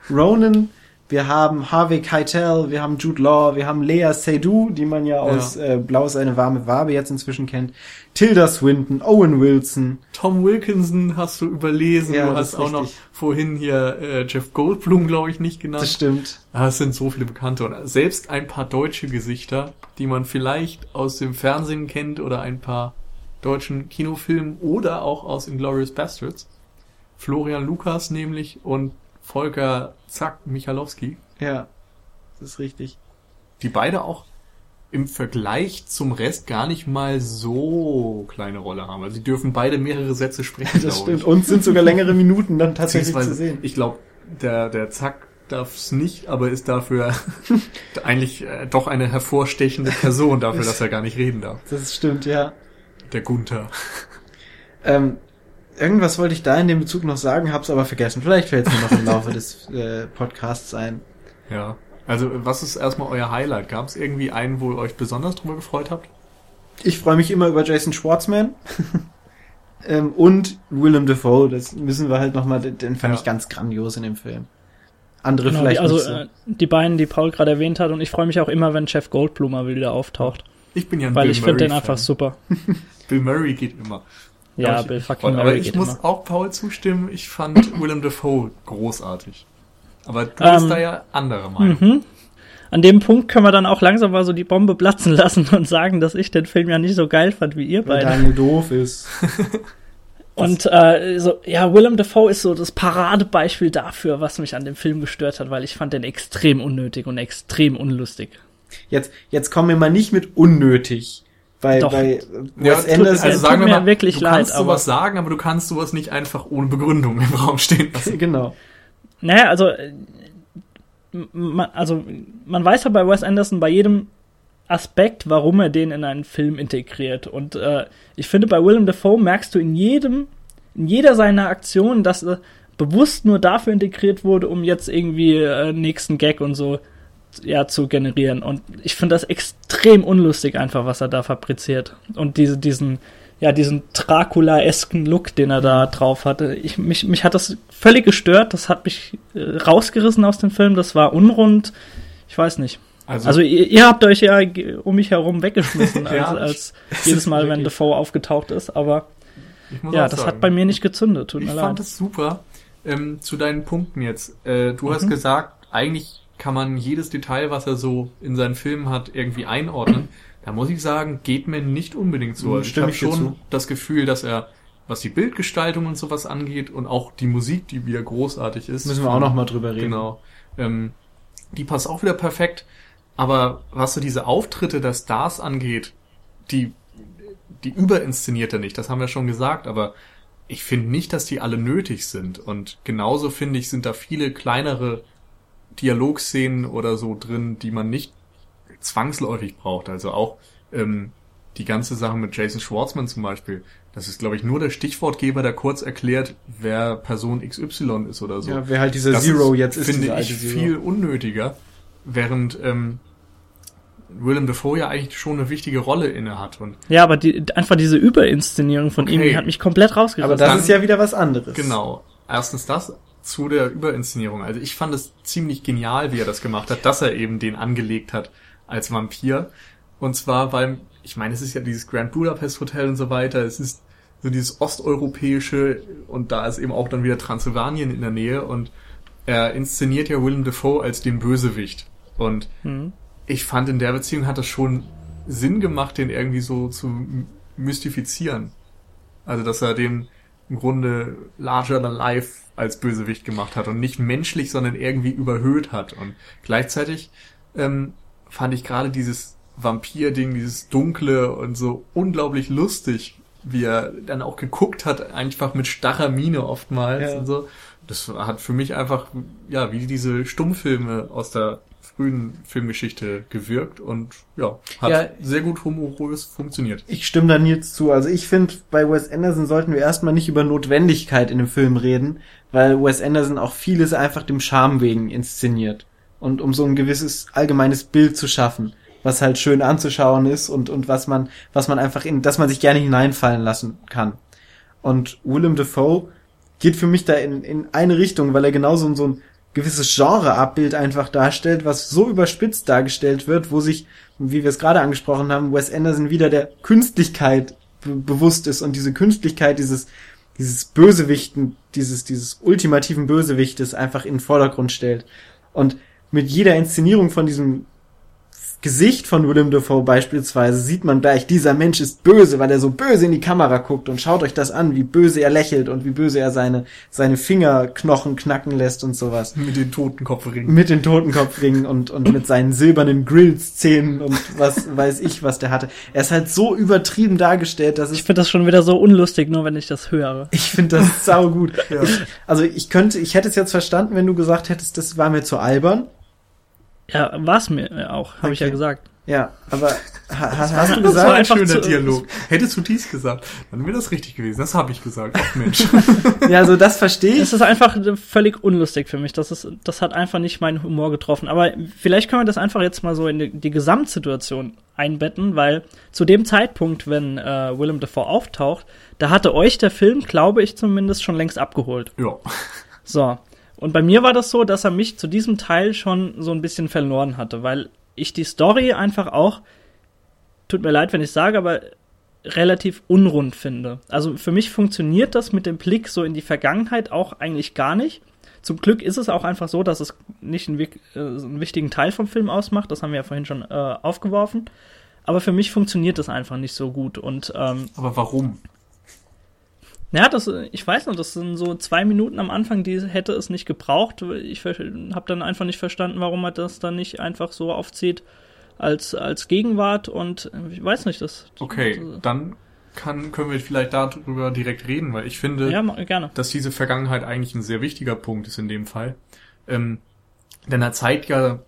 Ronan wir haben Harvey Keitel, wir haben Jude Law, wir haben Lea Seydoux, die man ja aus ja. Äh, Blau ist eine warme Wabe jetzt inzwischen kennt, Tilda Swinton, Owen Wilson. Tom Wilkinson hast du überlesen, ja, du hast auch richtig. noch vorhin hier äh, Jeff Goldblum, glaube ich, nicht genannt. Das stimmt. Ah, es sind so viele Bekannte und selbst ein paar deutsche Gesichter, die man vielleicht aus dem Fernsehen kennt oder ein paar deutschen Kinofilmen oder auch aus Inglourious Bastards. Florian Lukas nämlich und Volker Zack Michalowski, Ja, das ist richtig. die beide auch im Vergleich zum Rest gar nicht mal so kleine Rolle haben. Also sie dürfen beide mehrere Sätze sprechen, Das stimmt. ich. Und sind sogar längere Minuten dann tatsächlich zu sehen. Ich glaube, der, der Zack darf es nicht, aber ist dafür <laughs> eigentlich äh, doch eine hervorstechende Person dafür, dass er gar nicht reden darf. Das stimmt, ja. Der Gunther. Ähm, irgendwas wollte ich da in dem Bezug noch sagen, hab's aber vergessen. Vielleicht fällt es mir noch im Laufe <laughs> des äh, Podcasts ein. Ja. Also, was ist erstmal euer Highlight? Gab es irgendwie einen, wo ihr euch besonders drüber gefreut habt? Ich freue mich immer über Jason Schwartzman. <laughs> ähm, und Willem Dafoe, das müssen wir halt nochmal, den, den fand Ja. ich ganz grandios in dem Film. Andere Genau, vielleicht die, also nicht so. äh, die beiden, die Paul gerade erwähnt hat, und ich freue mich auch immer, wenn Chef Goldblum mal wieder auftaucht, Ich bin ja ein weil Bill ich finde den einfach super. <laughs> Bill Murray geht immer. Ja, Aber ich- Bill ich fucking Aber ich geht muss immer. auch Paul zustimmen, ich fand <clears throat> Willem Dafoe großartig. Aber du bist Ähm, da ja anderer Meinung. Mhm. An dem Punkt können wir dann auch langsam mal so die Bombe platzen <laughs> lassen und sagen, dass ich den Film ja nicht so geil fand wie ihr Weil beide. Daniel doof ist. <laughs> Und äh, so, ja, Willem Dafoe ist so das Paradebeispiel dafür, was mich an dem Film gestört hat, weil ich fand den extrem unnötig und extrem unlustig. Jetzt, jetzt kommen wir mal nicht mit unnötig. Bei, Doch. bei Ja, Wes Anderson. also tut mir wirklich du leid, kannst aber- sowas sagen, aber du kannst sowas nicht einfach ohne Begründung im Raum stehen lassen. <laughs> genau. Naja, also, äh, man, also man weiß ja bei Wes Anderson bei jedem Aspekt, warum er den in einen Film integriert. Und äh, ich finde, bei Willem Dafoe merkst du in jedem, in jeder seiner Aktionen, dass er bewusst nur dafür integriert wurde, um jetzt irgendwie äh, nächsten Gag und so ja, zu generieren. Und ich finde das extrem unlustig einfach, was er da fabriziert. Und diese, diesen, ja, diesen Dracula-esken Look, den er da drauf hatte. Ich, mich, mich hat das völlig gestört. Das hat mich äh, rausgerissen aus dem Film. Das war unrund. Ich weiß nicht. Also, Also ihr, ihr habt euch ja um mich herum weggeschmissen, <laughs> als, Ja, als <laughs> jedes Mal, wenn Dafoe aufgetaucht ist. Aber ja, das sagen, hat bei mir nicht gezündet. Tut Ich mir fand leid. es super. Ähm, zu deinen Punkten jetzt. Äh, du hast Mhm. gesagt, eigentlich kann man jedes Detail, was er so in seinen Filmen hat, irgendwie einordnen. Da muss ich sagen, geht mir nicht unbedingt so. Mhm, Also ich habe schon zu. das Gefühl, dass er, was die Bildgestaltung und sowas angeht und auch die Musik, die wieder großartig ist. Müssen wir auch noch mal drüber reden. Genau. Ähm, die passt auch wieder perfekt. Aber was so diese Auftritte der Stars angeht, die, die überinszeniert er nicht, das haben wir schon gesagt, aber ich finde nicht, dass die alle nötig sind. Und genauso finde ich, sind da viele kleinere Dialogszenen oder so drin, die man nicht zwangsläufig braucht. Also auch ähm, die ganze Sache mit Jason Schwartzman zum Beispiel. Das ist, glaube ich, nur der Stichwortgeber, der kurz erklärt, wer Person XY ist oder so. Ja, wer halt dieser Das Zero ist, jetzt ist, finde ich Zero. viel unnötiger, während ähm, Willem Dafoe ja eigentlich schon eine wichtige Rolle inne hat. Und Ja, aber die, einfach diese Überinszenierung von ihm, Okay. die hat mich komplett rausgerissen. Aber das Dann- ist ja wieder was anderes. genau, erstens das zu der Überinszenierung. Also ich fand es ziemlich genial, wie er das gemacht hat, dass er eben den angelegt hat als Vampir. Und zwar, weil, ich meine, es ist ja dieses Grand Budapest Hotel und so weiter, es ist so dieses osteuropäische und da ist eben auch dann wieder Transsilvanien in der Nähe und er inszeniert ja Willem Dafoe als den Bösewicht. Und Mhm. ich fand in der Beziehung hat es schon Sinn gemacht, den irgendwie so zu mystifizieren. Also, dass er den im Grunde larger than life als Bösewicht gemacht hat und nicht menschlich, sondern irgendwie überhöht hat. Und gleichzeitig ähm, fand ich gerade dieses Vampir-Ding, dieses Dunkle und so unglaublich lustig, wie er dann auch geguckt hat, einfach mit starrer Miene oftmals Ja. und so. Das hat für mich einfach, ja, wie diese Stummfilme aus der frühen Filmgeschichte gewirkt und ja, hat Ja. sehr gut humorös funktioniert. Ich stimme da Nils zu. Also ich finde, bei Wes Anderson sollten wir erstmal nicht über Notwendigkeit in dem Film reden, weil Wes Anderson auch vieles einfach dem Charme wegen inszeniert. Und um so ein gewisses allgemeines Bild zu schaffen, was halt schön anzuschauen ist und, und was man, was man einfach in, dass man sich gerne hineinfallen lassen kann. Und Willem Dafoe geht für mich da in, in eine Richtung, weil er genauso so ein gewisses Genreabbild einfach darstellt, was so überspitzt dargestellt wird, wo sich, wie wir es gerade angesprochen haben, Wes Anderson wieder der Künstlichkeit be bewusst ist und diese Künstlichkeit dieses dieses Bösewichten, dieses dieses ultimativen Bösewichtes einfach in den Vordergrund stellt. Und mit jeder Inszenierung von diesem Gesicht von Willem Dafoe beispielsweise sieht man gleich, dieser Mensch ist böse, weil er so böse in die Kamera guckt und schaut euch das an, wie böse er lächelt und wie böse er seine, seine Fingerknochen knacken lässt und sowas. Mit den Totenkopfringen. Mit den Totenkopfringen und, und mit seinen silbernen Grillszenen und was weiß ich, was der hatte. Er ist halt so übertrieben dargestellt, dass Ich finde das schon wieder so unlustig, nur wenn ich das höre. ich finde das <laughs> sau gut. Also ich könnte, ich hätte es jetzt verstanden, wenn du gesagt hättest, das war mir zu albern. Ja, war's mir auch, habe ich ja Okay. gesagt. Ja, aber ha, hast, hast du Das war gesagt? Ein schöner zu- Dialog. Hättest du dies gesagt, dann wäre das richtig gewesen. Das habe ich gesagt. Ach Mensch. <laughs> Ja, also das verstehe ich. Es ist einfach völlig unlustig für mich. Das ist, das hat einfach nicht meinen Humor getroffen. Aber vielleicht können wir das einfach jetzt mal so in die, die Gesamtsituation einbetten, weil zu dem Zeitpunkt, wenn äh, Willem Dafoe auftaucht, da hatte euch der Film, glaube ich zumindest, schon längst abgeholt. ja. So. Und bei mir war das so, dass er mich zu diesem Teil schon so ein bisschen verloren hatte, weil ich die Story einfach auch, tut mir leid, wenn ich sage, aber relativ unrund finde. Also für mich funktioniert das mit dem Blick so in die Vergangenheit auch eigentlich gar nicht. Zum Glück ist es auch einfach so, dass es nicht einen, äh, einen wichtigen Teil vom Film ausmacht. Das haben wir ja vorhin schon äh, aufgeworfen. Aber für mich funktioniert das einfach nicht so gut. Und ähm, Aber warum? Ja, das, äh, ich weiß noch, das sind so zwei Minuten am Anfang, die hätte es nicht gebraucht. Ich habe dann einfach nicht verstanden, warum er das dann nicht einfach so aufzieht als, als Gegenwart und äh, ich weiß nicht, das. Okay, dann kann, können wir vielleicht darüber direkt reden, weil ich finde, Ja, gerne. dass diese Vergangenheit eigentlich ein sehr wichtiger Punkt ist in dem Fall. Ähm, denn er zeigt ja,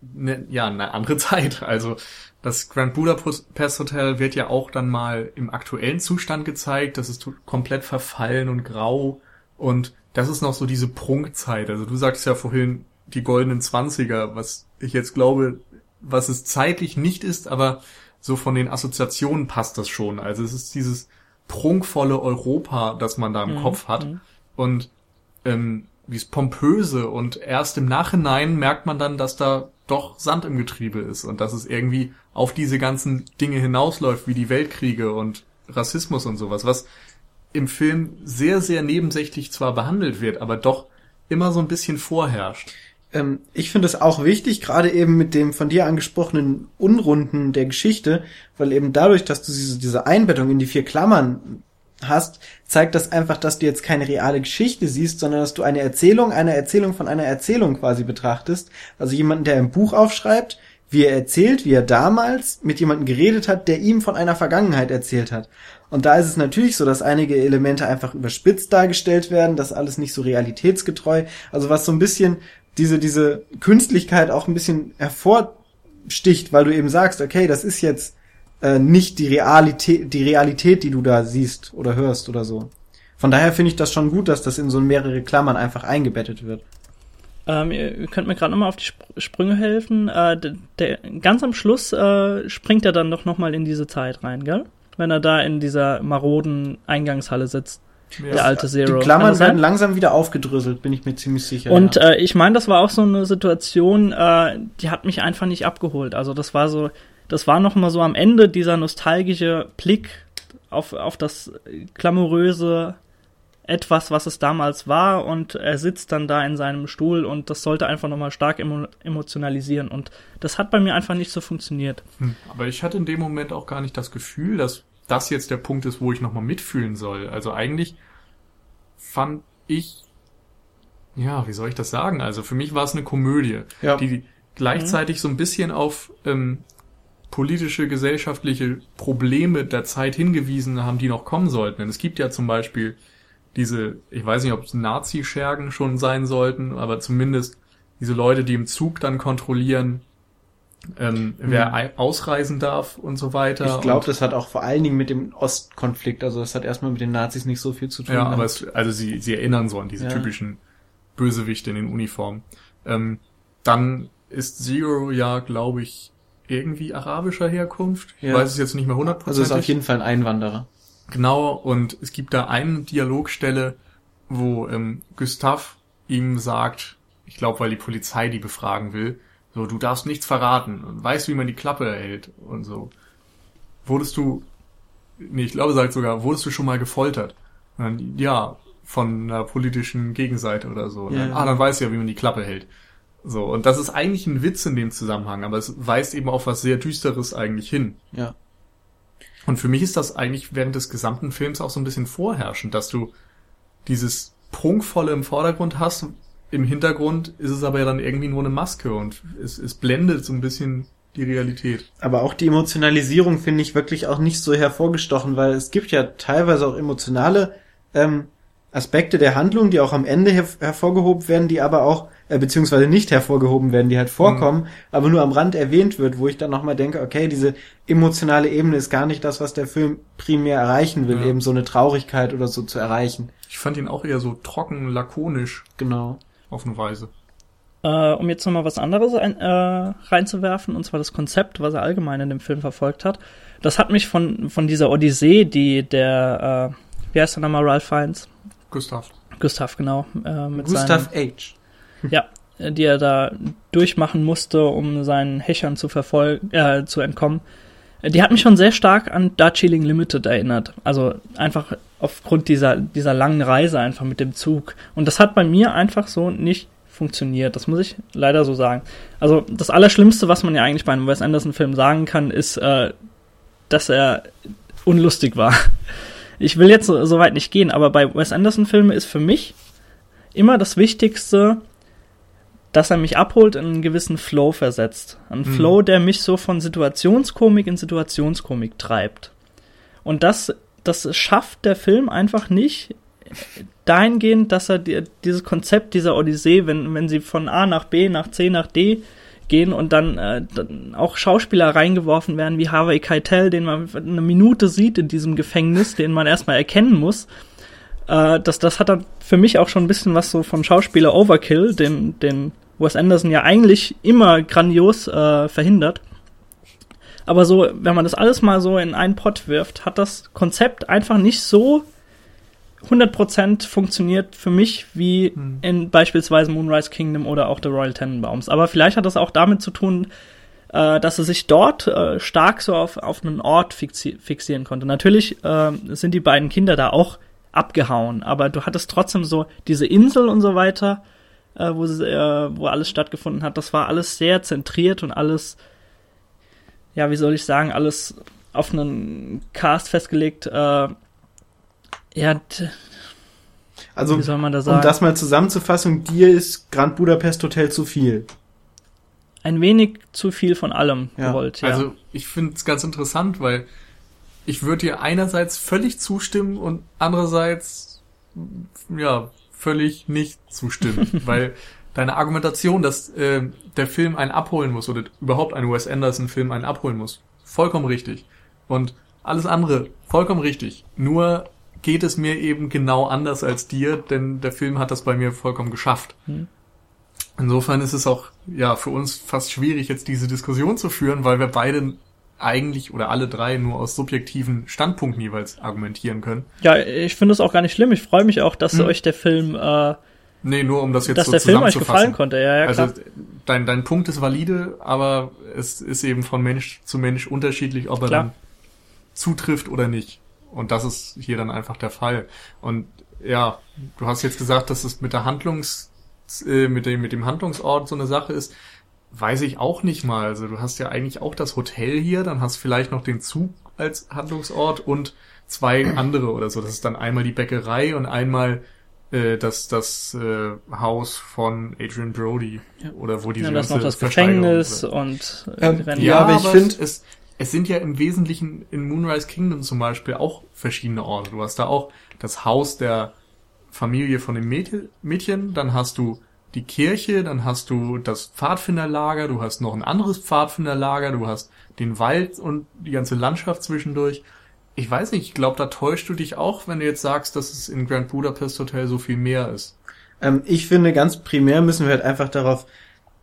ne, ja, eine andere <laughs> Zeit. Also das Grand Budapest Hotel wird ja auch dann mal im aktuellen Zustand gezeigt. Das ist komplett verfallen und grau. Und das ist noch so diese Prunkzeit. Also du sagst ja vorhin die goldenen Zwanziger, was ich jetzt glaube, was es zeitlich nicht ist, aber so von den Assoziationen passt das schon. Also es ist dieses prunkvolle Europa, das man da im Mhm, Kopf hat. mhm. Und ähm, wie es pompöse und erst im Nachhinein merkt man dann, dass da doch Sand im Getriebe ist und dass es irgendwie auf diese ganzen Dinge hinausläuft, wie die Weltkriege und Rassismus und sowas, was im Film sehr, sehr nebensächlich zwar behandelt wird, aber doch immer so ein bisschen vorherrscht. Ähm, ich finde es auch wichtig, gerade eben mit dem von dir angesprochenen Unrunden der Geschichte, weil eben dadurch, dass du diese, diese Einbettung in die vier Klammern hast, zeigt das einfach, dass du jetzt keine reale Geschichte siehst, sondern dass du eine Erzählung, eine Erzählung von einer Erzählung quasi betrachtest. Also jemanden, der ein Buch aufschreibt, wie er erzählt, wie er damals mit jemandem geredet hat, der ihm von einer Vergangenheit erzählt hat. Und da ist es natürlich so, dass einige Elemente einfach überspitzt dargestellt werden, das alles nicht so realitätsgetreu. Also was so ein bisschen diese, diese Künstlichkeit auch ein bisschen hervorsticht, weil du eben sagst, okay, das ist jetzt äh, nicht die Realität, die Realität, die du da siehst oder hörst oder so. Von daher finde ich das schon gut, dass das in so mehrere Klammern einfach eingebettet wird. Ähm, ihr ihr könnt mir gerade nochmal auf die Sp Sprünge helfen. Äh, der, der, ganz am Schluss äh, springt er dann doch nochmal in diese Zeit rein, gell? Wenn er da in dieser maroden Eingangshalle sitzt. Der alte Zero. Die Klammern werden langsam wieder aufgedröselt, bin ich mir ziemlich sicher. Und ja. äh, ich meine, das war auch so eine Situation, äh, die hat mich einfach nicht abgeholt. Also das war so, das war noch mal so am Ende dieser nostalgische Blick auf, auf das glamouröse etwas, was es damals war und er sitzt dann da in seinem Stuhl und das sollte einfach noch mal stark emo emotionalisieren und das hat bei mir einfach nicht so funktioniert. Hm, Aber ich hatte in dem Moment auch gar nicht das Gefühl, dass das jetzt der Punkt ist, wo ich nochmal mitfühlen soll. Also eigentlich fand ich, ja, wie soll ich das sagen? Also für mich war es eine Komödie, Ja. die gleichzeitig so ein bisschen auf ähm, politische, gesellschaftliche Probleme der Zeit hingewiesen haben, die noch kommen sollten. Denn es gibt ja zum Beispiel diese, ich weiß nicht, ob es Nazi-Schergen schon sein sollten, aber zumindest diese Leute, die im Zug dann kontrollieren, ähm, wer Mhm. ei- ausreisen darf und so weiter. ich glaube, das hat auch vor allen Dingen mit dem Ostkonflikt, also das hat erstmal mit den Nazis nicht so viel zu tun. Ja, aber es, also sie, sie erinnern so an diese Ja. typischen Bösewichte in den Uniformen. Ähm, dann ist Zero ja, glaube ich, irgendwie arabischer Herkunft. Ich Ja. weiß es jetzt nicht mehr also hundertprozentig. ist auf jeden Fall ein Einwanderer. Genau, und es gibt da eine Dialogstelle, wo ähm, Gustav ihm sagt, ich glaube, weil die Polizei die befragen will, so, du darfst nichts verraten und weißt, wie man die Klappe erhält und so. Wurdest du, nee, ich glaube, er sagt sogar, wurdest du schon mal gefoltert? Dann, ja, von einer politischen Gegenseite oder so. Ja. Dann, ah, dann weißt du ja, wie man die Klappe hält. So, und das ist eigentlich ein Witz in dem Zusammenhang, aber es weist eben auf was sehr Düsteres eigentlich hin. Ja. Und für mich ist das eigentlich während des gesamten Films auch so ein bisschen vorherrschend, dass du dieses Prunkvolle im Vordergrund hast, im Hintergrund ist es aber ja dann irgendwie nur eine Maske und es, es blendet so ein bisschen die Realität. Aber auch die Emotionalisierung finde ich wirklich auch nicht so hervorgestochen, weil es gibt ja teilweise auch emotionale ähm, Aspekte der Handlung, die auch am Ende her hervorgehoben werden, die aber auch, äh, beziehungsweise nicht hervorgehoben werden, die halt vorkommen, mhm. aber nur am Rand erwähnt wird, wo ich dann nochmal denke, okay, diese emotionale Ebene ist gar nicht das, was der Film primär erreichen will, ja. eben so eine Traurigkeit oder so zu erreichen. Ich fand ihn auch eher so trocken, lakonisch. Genau. Auf eine Weise. Äh, um jetzt nochmal was anderes ein, äh, reinzuwerfen, und zwar das Konzept, was er allgemein in dem Film verfolgt hat. Das hat mich von, von dieser Odyssee, die der, äh, wie heißt der nochmal, Ralph Fiennes? Gustav. Gustav, genau. Äh, mit Gustav seinem, H. Ja, die er da durchmachen musste, um seinen Hechern zu verfolgen, äh, zu entkommen. Die hat mich schon sehr stark an Darjeeling Limited erinnert. Also einfach aufgrund dieser, dieser langen Reise einfach mit dem Zug. Und das hat bei mir einfach so nicht funktioniert. Das muss ich leider so sagen. Also das Allerschlimmste, was man ja eigentlich bei einem Wes Anderson-Film sagen kann, ist, äh, dass er unlustig war. Ich will jetzt so, so weit nicht gehen, aber bei Wes Anderson-Filmen ist für mich immer das Wichtigste, dass er mich abholt in einen gewissen Flow versetzt. Ein mhm. Flow, der mich so von Situationskomik in Situationskomik treibt. Und das, das schafft der Film einfach nicht dahingehend, dass er die, dieses Konzept dieser Odyssee, wenn, wenn sie von A nach B, nach C, nach D gehen und dann, äh, dann auch Schauspieler reingeworfen werden wie Harvey Keitel, den man eine Minute sieht in diesem Gefängnis, den man erstmal erkennen muss. Äh, das, das hat dann für mich auch schon ein bisschen was so von Schauspieler Overkill, den, den Wes Anderson ja eigentlich immer grandios äh, verhindert. Aber so, wenn man das alles mal so in einen Pott wirft, hat das Konzept einfach nicht so 100% funktioniert für mich wie hm. in beispielsweise Moonrise Kingdom oder auch The Royal Tenenbaums. Aber vielleicht hat das auch damit zu tun, äh, dass er sich dort äh, stark so auf, auf einen Ort fixi fixieren konnte. Natürlich äh, sind die beiden Kinder da auch abgehauen, aber du hattest trotzdem so diese Insel und so weiter, äh, wo, sie, äh, wo alles stattgefunden hat. Das war alles sehr zentriert und alles, ja, wie soll ich sagen, alles auf einen Cast festgelegt, äh, ja, also, wie soll man da sagen? um das mal zusammenzufassen, dir ist Grand Budapest Hotel zu viel. Ein wenig zu viel von allem ja. gewollt, ja. Also, ich finde es ganz interessant, weil ich würde dir einerseits völlig zustimmen und andererseits, ja, völlig nicht zustimmen, <laughs> weil deine Argumentation, dass äh, der Film einen abholen muss oder überhaupt ein Wes Anderson Film einen abholen muss, vollkommen richtig. Und alles andere, vollkommen richtig. Nur geht es mir eben genau anders als dir, denn der Film hat das bei mir vollkommen geschafft. Hm. Insofern ist es auch ja für uns fast schwierig, jetzt diese Diskussion zu führen, weil wir beide eigentlich oder alle drei nur aus subjektiven Standpunkten jeweils argumentieren können. Ja, ich finde es auch gar nicht schlimm. Ich freue mich auch, dass hm. euch der Film äh, Nee, nur um das jetzt dass so der Film euch gefallen konnte. Ja, ja, klar. Also dein dein Punkt ist valide, aber es ist eben von Mensch zu Mensch unterschiedlich, ob er klar. dann zutrifft oder nicht. Und das ist hier dann einfach der Fall. Und ja, du hast jetzt gesagt, dass es mit der Handlungs, äh, mit dem, mit dem Handlungsort so eine Sache ist. Weiß ich auch nicht mal. Also du hast ja eigentlich auch das Hotel hier, dann hast vielleicht noch den Zug als Handlungsort und zwei andere oder so. Das ist dann einmal die Bäckerei und einmal äh, das das äh, Haus von Adrian Brody ja. oder wo die ja, das noch das Gefängnis und äh, ähm, ja, aber ich finde es es sind ja im Wesentlichen in Moonrise Kingdom zum Beispiel auch verschiedene Orte. Du hast da auch das Haus der Familie von dem Mädchen, dann hast du die Kirche, dann hast du das Pfadfinderlager, du hast noch ein anderes Pfadfinderlager, du hast den Wald und die ganze Landschaft zwischendurch. Ich weiß nicht, ich glaube, da täuschst du dich auch, wenn du jetzt sagst, dass es in Grand Budapest Hotel so viel mehr ist. Ähm, ich finde, ganz primär müssen wir halt einfach darauf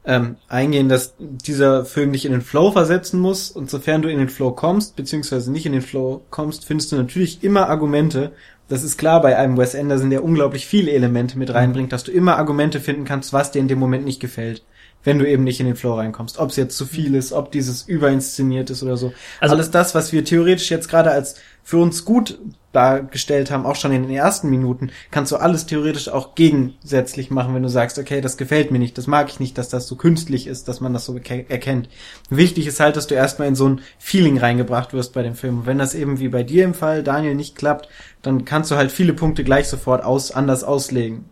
ähm, eingehen, dass dieser Film dich in den Flow versetzen muss und sofern du in den Flow kommst, beziehungsweise nicht in den Flow kommst, findest du natürlich immer Argumente. Das ist klar bei einem Wes Anderson, der unglaublich viele Elemente mit reinbringt, dass du immer Argumente finden kannst, was dir in dem Moment nicht gefällt. Wenn du eben nicht in den Flow reinkommst. Ob es jetzt zu viel ist, ob dieses überinszeniert ist oder so. Also- Alles das, was wir theoretisch jetzt gerade als für uns gut dargestellt haben, auch schon in den ersten Minuten, kannst du alles theoretisch auch gegensätzlich machen, wenn du sagst, okay, das gefällt mir nicht, das mag ich nicht, dass das so künstlich ist, dass man das so erke- erkennt. Wichtig ist halt, dass du erstmal in so ein Feeling reingebracht wirst bei dem Film. Und wenn das eben wie bei dir im Fall, Daniel, nicht klappt, dann kannst du halt viele Punkte gleich sofort aus, anders auslegen.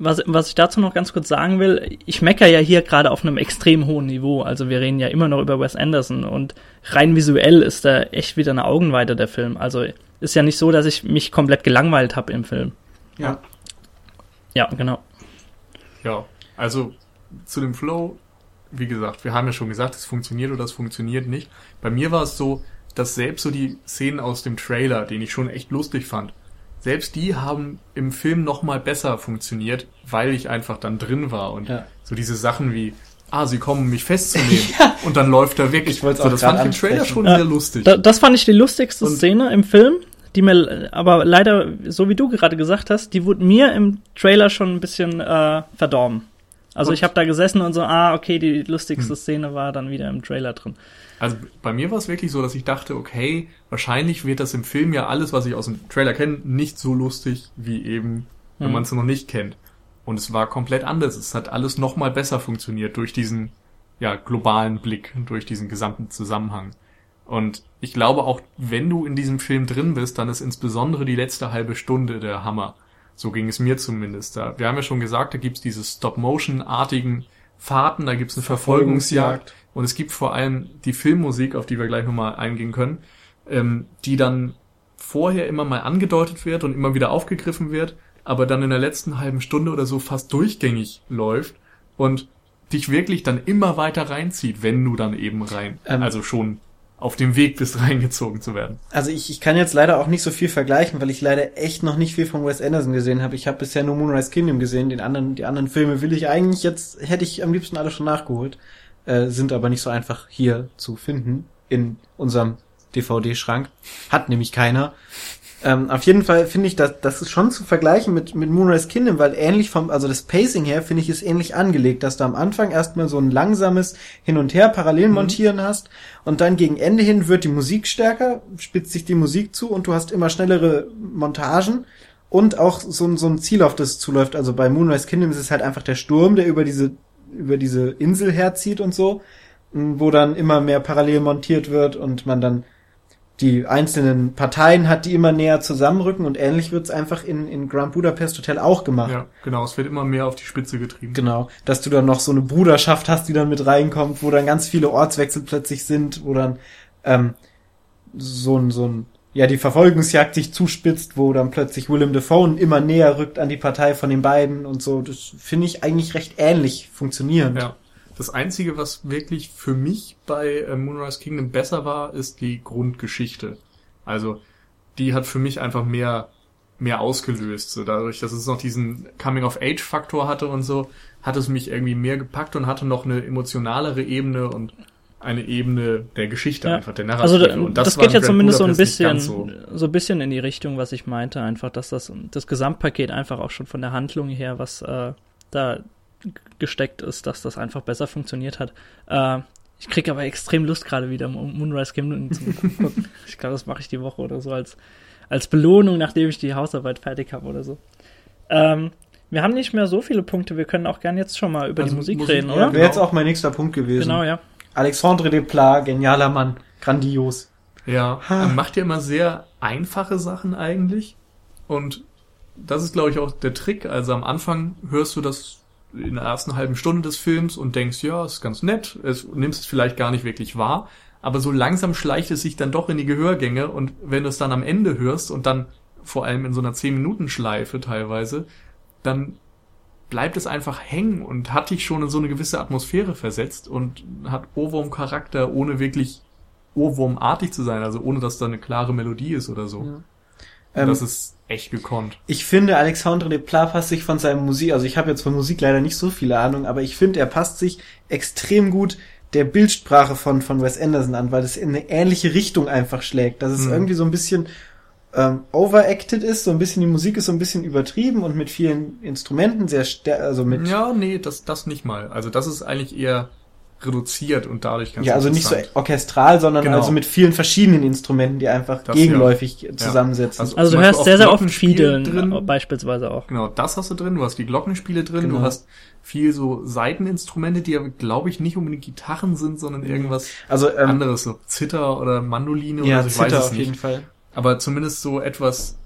Was, was ich dazu noch ganz kurz sagen will, ich mecker ja hier gerade auf einem extrem hohen Niveau. Also wir reden ja immer noch über Wes Anderson und rein visuell ist da echt wieder eine Augenweite der Film. Also ist ja nicht so, dass ich mich komplett gelangweilt habe im Film. Ja. Ja, genau. Ja, also zu dem Flow, wie gesagt, wir haben ja schon gesagt, es funktioniert oder es funktioniert nicht. Bei mir war es so, dass selbst so die Szenen aus dem Trailer, den ich schon echt lustig fand, selbst die haben im Film noch mal besser funktioniert, weil ich einfach dann drin war und Ja. so diese Sachen wie ah, sie kommen, um mich festzunehmen <laughs> und dann läuft er weg. Ich wollt's so, das fand ich im Trailer schon Ja. sehr lustig. Da, das fand ich die lustigste Und- Szene im Film, die mir aber leider, so wie du gerade gesagt hast, die wurde mir im Trailer schon ein bisschen äh, verdorben. Also Und- ich habe da gesessen und so, ah, okay, die lustigste Hm. Szene war dann wieder im Trailer drin. Also bei mir war es wirklich so, dass ich dachte, okay, wahrscheinlich wird das im Film ja alles, was ich aus dem Trailer kenne, nicht so lustig wie eben, wenn Hm. man es noch nicht kennt. Und es war komplett anders. Es hat alles noch mal besser funktioniert durch diesen ja, globalen Blick, durch diesen gesamten Zusammenhang. Und ich glaube auch, wenn du in diesem Film drin bist, dann ist insbesondere die letzte halbe Stunde der Hammer. So ging es mir zumindest. Da, wir haben ja schon gesagt, da gibt's diese Stop-Motion-artigen Fahrten, da gibt's eine Verfolgungsjagd. Und es gibt vor allem die Filmmusik, auf die wir gleich nochmal eingehen können, ähm, die dann vorher immer mal angedeutet wird und immer wieder aufgegriffen wird, aber dann in der letzten halben Stunde oder so fast durchgängig läuft und dich wirklich dann immer weiter reinzieht, wenn du dann eben rein, Ähm. also schon auf dem Weg bist, <laughs> reingezogen zu werden. Also ich, ich kann jetzt leider auch nicht so viel vergleichen, weil ich leider echt noch nicht viel von Wes Anderson gesehen habe. Ich habe bisher nur Moonrise Kingdom gesehen. Den anderen, die anderen Filme will ich eigentlich jetzt, hätte ich am liebsten alle schon nachgeholt. Äh, sind aber nicht so einfach hier zu finden in unserem DVD-Schrank. Hat nämlich keiner. Ähm, auf jeden Fall finde ich, dass das ist schon zu vergleichen mit, mit Moonrise Kingdom, weil ähnlich vom, also das Pacing her finde ich ist ähnlich angelegt, dass du am Anfang erstmal so ein langsames Hin und Her parallel montieren hast und dann gegen Ende hin wird die Musik stärker, spitzt sich die Musik zu und du hast immer schnellere Montagen und auch so, ein- so ein Ziel, auf das zuläuft. Also bei Moonrise Kingdom ist es halt einfach der Sturm, der über diese, über diese Insel herzieht und so, wo dann immer mehr parallel montiert wird und man dann die einzelnen Parteien hat, die immer näher zusammenrücken und ähnlich wird's einfach in, in Grand Budapest Hotel auch gemacht. Ja, genau, es wird immer mehr auf die Spitze getrieben. Genau, dass du dann noch so eine Bruderschaft hast, die dann mit reinkommt, wo dann ganz viele Ortswechsel plötzlich sind, wo dann ähm, so ein, so ein, ja, die Verfolgungsjagd sich zuspitzt, wo dann plötzlich Willem Dafoe immer näher rückt an die Partei von den beiden und so. Das finde ich eigentlich recht ähnlich funktionierend. Ja. Das Einzige, was wirklich für mich bei äh, Moonrise Kingdom besser war, ist die Grundgeschichte. Also, die hat für mich einfach mehr, mehr ausgelöst. So dadurch, dass es noch diesen Coming-of-Age-Faktor hatte und so, hat es mich irgendwie mehr gepackt und hatte noch eine emotionalere Ebene und eine Ebene der Geschichte Ja. einfach, der Narrative. Also und das, war geht ja zumindest so ein Budapest bisschen, ganz so. ein bisschen in die Richtung, was ich meinte, einfach, dass das das Gesamtpaket einfach auch schon von der Handlung her, was äh, da gesteckt ist, dass das einfach besser funktioniert hat. Äh, ich krieg aber extrem Lust gerade wieder, Mo- Moonrise Kingdom zu gucken. <laughs> ich glaube, das mache ich die Woche oder so als als Belohnung, nachdem ich die Hausarbeit fertig habe oder so. Ähm, wir haben nicht mehr so viele Punkte. Wir können auch gern jetzt schon mal über Also die Musik, Musik, reden, ja, oder? Wäre jetzt auch mein nächster Punkt gewesen. Genau, ja. Alexandre Desplat, genialer Mann, grandios. Ja, Ha. er macht ja immer sehr einfache Sachen eigentlich. Und das ist, glaube ich, auch der Trick. Also am Anfang hörst du das in der ersten halben Stunde des Films und denkst, ja, ist ganz nett, es nimmst es vielleicht gar nicht wirklich wahr. Aber so langsam schleicht es sich dann doch in die Gehörgänge und wenn du es dann am Ende hörst und dann vor allem in so einer 10-Minuten-Schleife teilweise, dann bleibt es einfach hängen und hat dich schon in so eine gewisse Atmosphäre versetzt und hat Ohrwurm-Charakter, ohne wirklich Ohrwurmartig zu sein, also ohne dass da eine klare Melodie ist oder so. Ja. Ähm, das ist echt gekonnt. Ich finde, Alexandre Desplat passt sich von seinem Musik, also ich habe jetzt von Musik leider nicht so viele Ahnung, aber ich finde, er passt sich extrem gut der Bildsprache von, von Wes Anderson an, weil es in eine ähnliche Richtung einfach schlägt. Das ist Mhm. irgendwie so ein bisschen ähm, overacted ist, so ein bisschen die Musik ist so ein bisschen übertrieben und mit vielen Instrumenten sehr also mit Ja, nee, das, das nicht mal. Also das ist eigentlich eher reduziert und dadurch ganz ja also nicht so orchestral, sondern Genau. also mit vielen verschiedenen Instrumenten, die einfach Das, gegenläufig zusammensetzen. Also- Also du hörst sehr, sehr oft Fiedeln drin. äh, beispielsweise auch. Genau, das hast du drin. Du hast die Glockenspiele drin. Genau. Du hast viel so Seiteninstrumente, die aber, glaube ich, nicht unbedingt Gitarren sind, sondern irgendwas Also ähm, anderes, so Zither oder Mandoline ja, oder so, ich weiß Zither es auf nicht. jeden Fall. Aber zumindest so etwas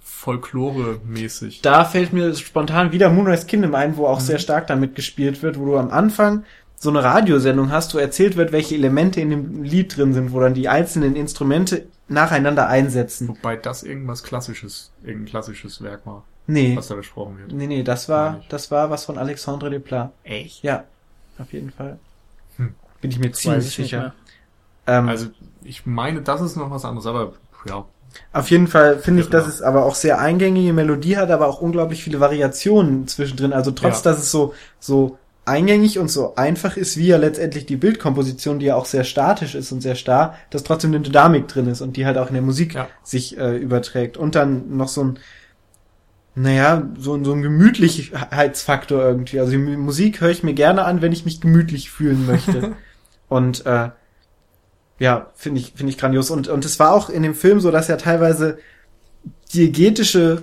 Folklore-mäßig. Da fällt mir spontan wieder Moonrise Kingdom ein, wo auch Mhm. sehr stark damit gespielt wird, wo du am Anfang so eine Radiosendung hast, wo erzählt wird, welche Elemente in dem Lied drin sind, wo dann die einzelnen Instrumente nacheinander einsetzen. Wobei das irgendwas Klassisches, irgendein klassisches Werk war, Nee, was da besprochen wird. nee, nee, das war, das war was von Alexandre Desplat. Echt? Ja, auf jeden Fall. Hm. Bin ich mir ziemlich ich sicher. Ähm, Also, ich meine, das ist noch was anderes, aber ja. Auf jeden Fall finde ich, dass genau. es aber auch sehr eingängige Melodie hat, aber auch unglaublich viele Variationen zwischendrin. Also trotz, Ja. dass es so, so eingängig und so einfach ist, wie ja letztendlich die Bildkomposition, die ja auch sehr statisch ist und sehr starr, dass trotzdem eine Dynamik drin ist und die halt auch in der Musik Ja. sich äh, überträgt. Und dann noch so ein, naja, so, ein- so ein Gemütlichkeitsfaktor irgendwie. Also die Mu- Musik höre ich mir gerne an, wenn ich mich gemütlich fühlen möchte. <laughs> und äh, ja, finde ich, finde ich grandios. Und, und es war auch in dem Film so, dass ja teilweise diegetische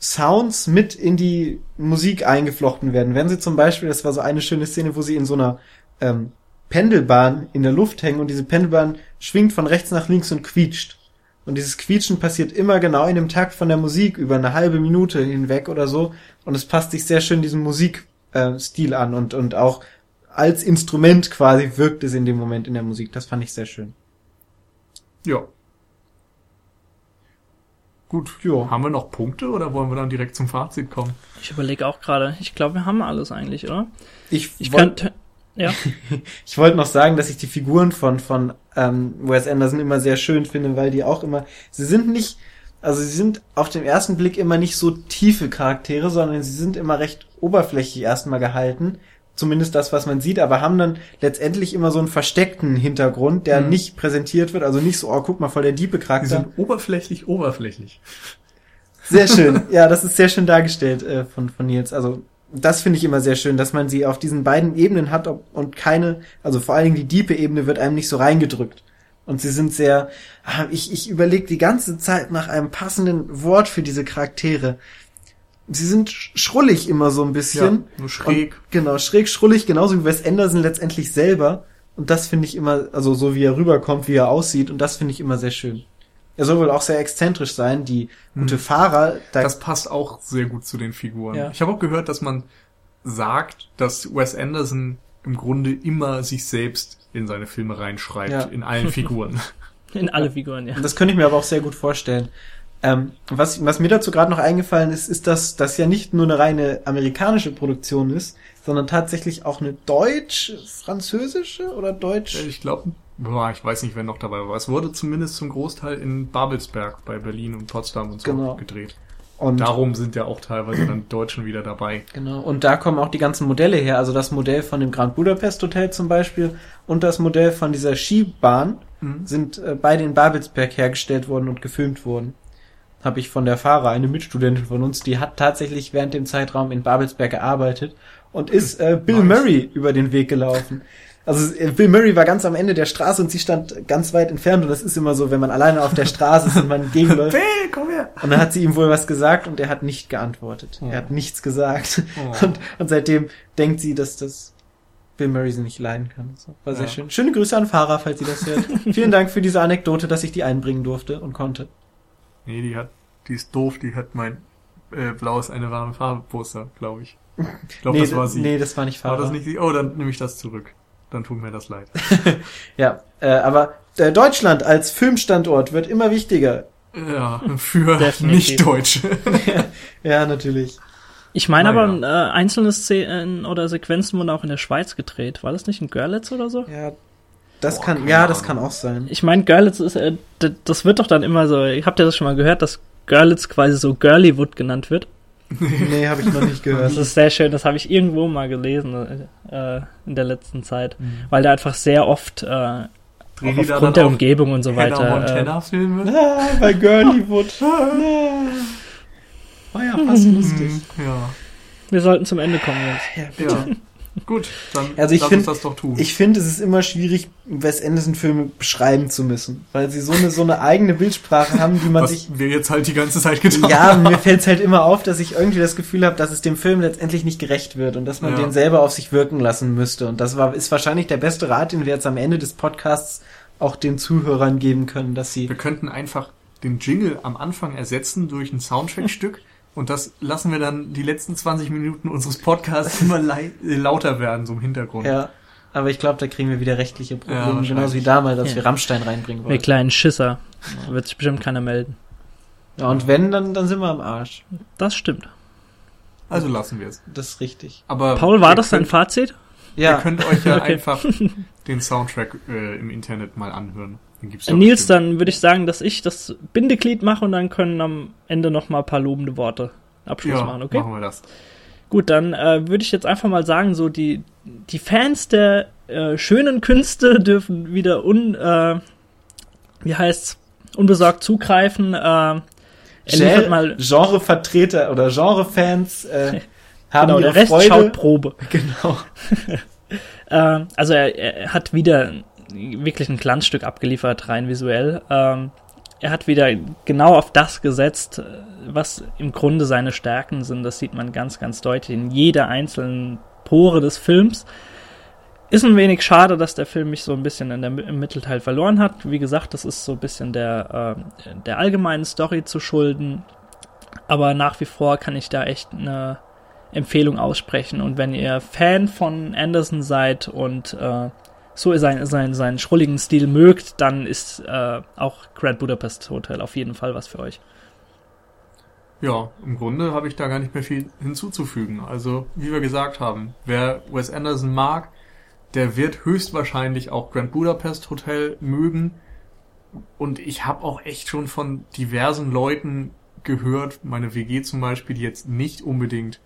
Sounds mit in die Musik eingeflochten werden. Wenn sie zum Beispiel, das war so eine schöne Szene, wo sie in so einer ähm, Pendelbahn in der Luft hängen und diese Pendelbahn schwingt von rechts nach links und quietscht. Und dieses Quietschen passiert immer genau in dem Takt von der Musik über eine halbe Minute hinweg oder so. Und es passt sich sehr schön diesem Musikstil äh, an und, und auch als Instrument quasi wirkt es in dem Moment in der Musik. Das fand ich sehr schön. Ja. Gut. Ja. Haben wir noch Punkte oder wollen wir dann direkt zum Fazit kommen? Ich überlege auch gerade. Ich glaube, wir haben alles eigentlich, oder? Ich, Ich wollt- könnte. Ja. <laughs> Ich wollte noch sagen, dass ich die Figuren von, von ähm, Wes Anderson immer sehr schön finde, weil die auch immer, sie sind nicht, also sie sind auf den ersten Blick immer nicht so tiefe Charaktere, sondern sie sind immer recht oberflächlich erstmal gehalten. Zumindest das, was man sieht, aber haben dann letztendlich immer so einen versteckten Hintergrund, der Mhm. nicht präsentiert wird, also nicht so, oh, guck mal, voll der diepe Die Charakter. sind oberflächlich, oberflächlich. Sehr <laughs> schön. Ja, das ist sehr schön dargestellt äh, von, von Nils. Also das finde ich immer sehr schön, dass man sie auf diesen beiden Ebenen hat ob, und keine, also vor allen Dingen die diepe Ebene wird einem nicht so reingedrückt. Und sie sind sehr, ah, ich, ich überlege die ganze Zeit nach einem passenden Wort für diese Charaktere. Sie sind sch- schrullig immer so ein bisschen. nur schräg. Und, genau, schräg, schrullig, genauso wie Wes Anderson letztendlich selber. Und das finde ich immer, also so wie er rüberkommt, wie er aussieht, und das finde ich immer sehr schön. Er soll wohl auch sehr exzentrisch sein, die gute Hm. Fahrer, da Das passt auch sehr gut zu den Figuren. Ja. Ich habe auch gehört, dass man sagt, dass Wes Anderson im Grunde immer sich selbst in seine Filme reinschreibt, Ja. in allen <laughs> Figuren. In alle Figuren, ja. Und Das könnte ich mir aber auch sehr gut vorstellen. Ähm, was, was mir dazu gerade noch eingefallen ist, ist, dass das ja nicht nur eine reine amerikanische Produktion ist, sondern tatsächlich auch eine deutsch-französische oder deutsch. ich glaube, ich weiß nicht, wer noch dabei war. Es wurde zumindest zum Großteil in Babelsberg bei Berlin und Potsdam und so Genau. gedreht. Und Darum sind ja auch teilweise dann Deutschen wieder dabei. genau. Und da kommen auch die ganzen Modelle her. Also das Modell von dem Grand Budapest Hotel zum Beispiel und das Modell von dieser Skibahn sind äh, beide in Babelsberg hergestellt worden und gefilmt worden. Habe ich von der Fahrer, eine Mitstudentin von uns, die hat tatsächlich während dem Zeitraum in Babelsberg gearbeitet und ist äh, Bill Nice. Murray über den Weg gelaufen. Also äh, Bill Murray war ganz am Ende der Straße und sie stand ganz weit entfernt und das ist immer so, wenn man alleine auf der Straße ist und man <laughs> gegenläuft. Hey, komm her! Und dann hat sie ihm wohl was gesagt und er hat nicht geantwortet. Oh. Er hat nichts gesagt. Oh. Und, und seitdem denkt sie, dass das Bill Murray sie nicht leiden kann. So, war sehr Ja. schön. Schöne Grüße an Farah, falls sie das hört. <laughs> Vielen Dank für diese Anekdote, dass ich die einbringen durfte und konnte. Nee, die hat, die ist doof, die hat mein äh, blaues eine warme Farbe Poster, glaube ich. Ich glaube, nee, das war sie. nee, das war nicht war Farah. das nicht sie? Oh, dann nehme ich das zurück. Dann tut mir das leid. <laughs> Ja, äh, aber äh, Deutschland als Filmstandort wird immer wichtiger. Ja, für. Nicht-Deutsche. <laughs> <laughs> Ja, natürlich. Ich meine Naja. aber, äh, einzelne Szenen oder Sequenzen wurden auch in der Schweiz gedreht. War das nicht in Görlitz oder so? Ja, das Boah, kann, ja, das Ahnung. kann auch sein. Ich meine, Görlitz ist, äh, das wird doch dann immer so, habt ihr das schon mal gehört, dass Görlitz quasi so Girlywood genannt wird? Nee, habe ich noch nicht gehört. Das ist sehr schön, das habe ich irgendwo mal gelesen äh, in der letzten Zeit, Mhm. weil da einfach sehr oft äh, aufgrund der Umgebung und so Hannah weiter. Äh, Montana-Filme? Ah, bei Girlywood. <laughs> Ah. War ja fast <laughs> lustig. Hm, Ja. wir sollten zum Ende kommen jetzt. Ja. Gut, dann Also ich lass find- uns das doch tun. Ich finde, es ist immer schwierig, Wes Anderson-Filme beschreiben zu müssen, weil sie so eine, so eine eigene Bildsprache haben, die man Was sich wir jetzt halt die ganze Zeit getan Ja, haben. mir fällt es halt immer auf, dass ich irgendwie das Gefühl habe, dass es dem Film letztendlich nicht gerecht wird und dass man Ja. den selber auf sich wirken lassen müsste. Und das war, ist wahrscheinlich der beste Rat, den wir jetzt am Ende des Podcasts auch den Zuhörern geben können, dass sie. Wir könnten einfach den Jingle am Anfang ersetzen durch ein Soundtrack-Stück und das lassen wir dann die letzten 20 Minuten unseres Podcasts <laughs> immer äh, lauter werden, so im Hintergrund. Ja. Aber ich glaube, da kriegen wir wieder rechtliche Ja, Probleme, wahrscheinlich. genauso wie damals, als Ja. wir Rammstein reinbringen Wir wollten. kleinen Schisser. Wird sich bestimmt keiner melden. Ja, und wenn, dann, dann sind wir am Arsch. Das stimmt. Also lassen wir es. Das ist richtig. Aber Paul, war ihr das dein Fazit? Ihr Ja, könnt euch ja <laughs> Okay. einfach den Soundtrack äh, im Internet mal anhören. Ja Äh, Nils, bestimmt. dann würde ich sagen, dass ich das Bindeglied mache und dann können am Ende noch mal ein paar lobende Worte Abschluss ja, machen, okay? machen wir das. Gut, dann äh, würde ich jetzt einfach mal sagen, so die, die Fans der äh, schönen Künste <laughs> dürfen wieder un, äh, wie heißt's, unbesorgt zugreifen. Äh, er liefert Gen- mal Genrevertreter oder Genrefans äh, <laughs> haben genau, ihre der Rest Freude. schaut Probe. <laughs> Genau. Äh, also er, er hat wieder wirklich ein Glanzstück abgeliefert, rein visuell. Ähm, er hat wieder genau auf das gesetzt, äh, was im Grunde seine Stärken sind. Das sieht man ganz, ganz deutlich in jeder einzelnen Pore des Films. Ist ein wenig schade, dass der Film mich so ein bisschen in der, im Mittelteil verloren hat. Wie gesagt, das ist so ein bisschen der, äh, der allgemeinen Story zu schulden. Aber nach wie vor kann ich da echt eine Empfehlung aussprechen. Und wenn ihr Fan von Anderson seid und äh, so seinen, seinen, seinen schrulligen Stil mögt, dann ist äh, auch Grand Budapest Hotel auf jeden Fall was für euch. Ja, im Grunde habe ich da gar nicht mehr viel hinzuzufügen. Also, wie wir gesagt haben, wer Wes Anderson mag, der wird höchstwahrscheinlich auch Grand Budapest Hotel mögen. Und ich habe auch echt schon von diversen Leuten gehört, meine WG zum Beispiel, die jetzt nicht unbedingt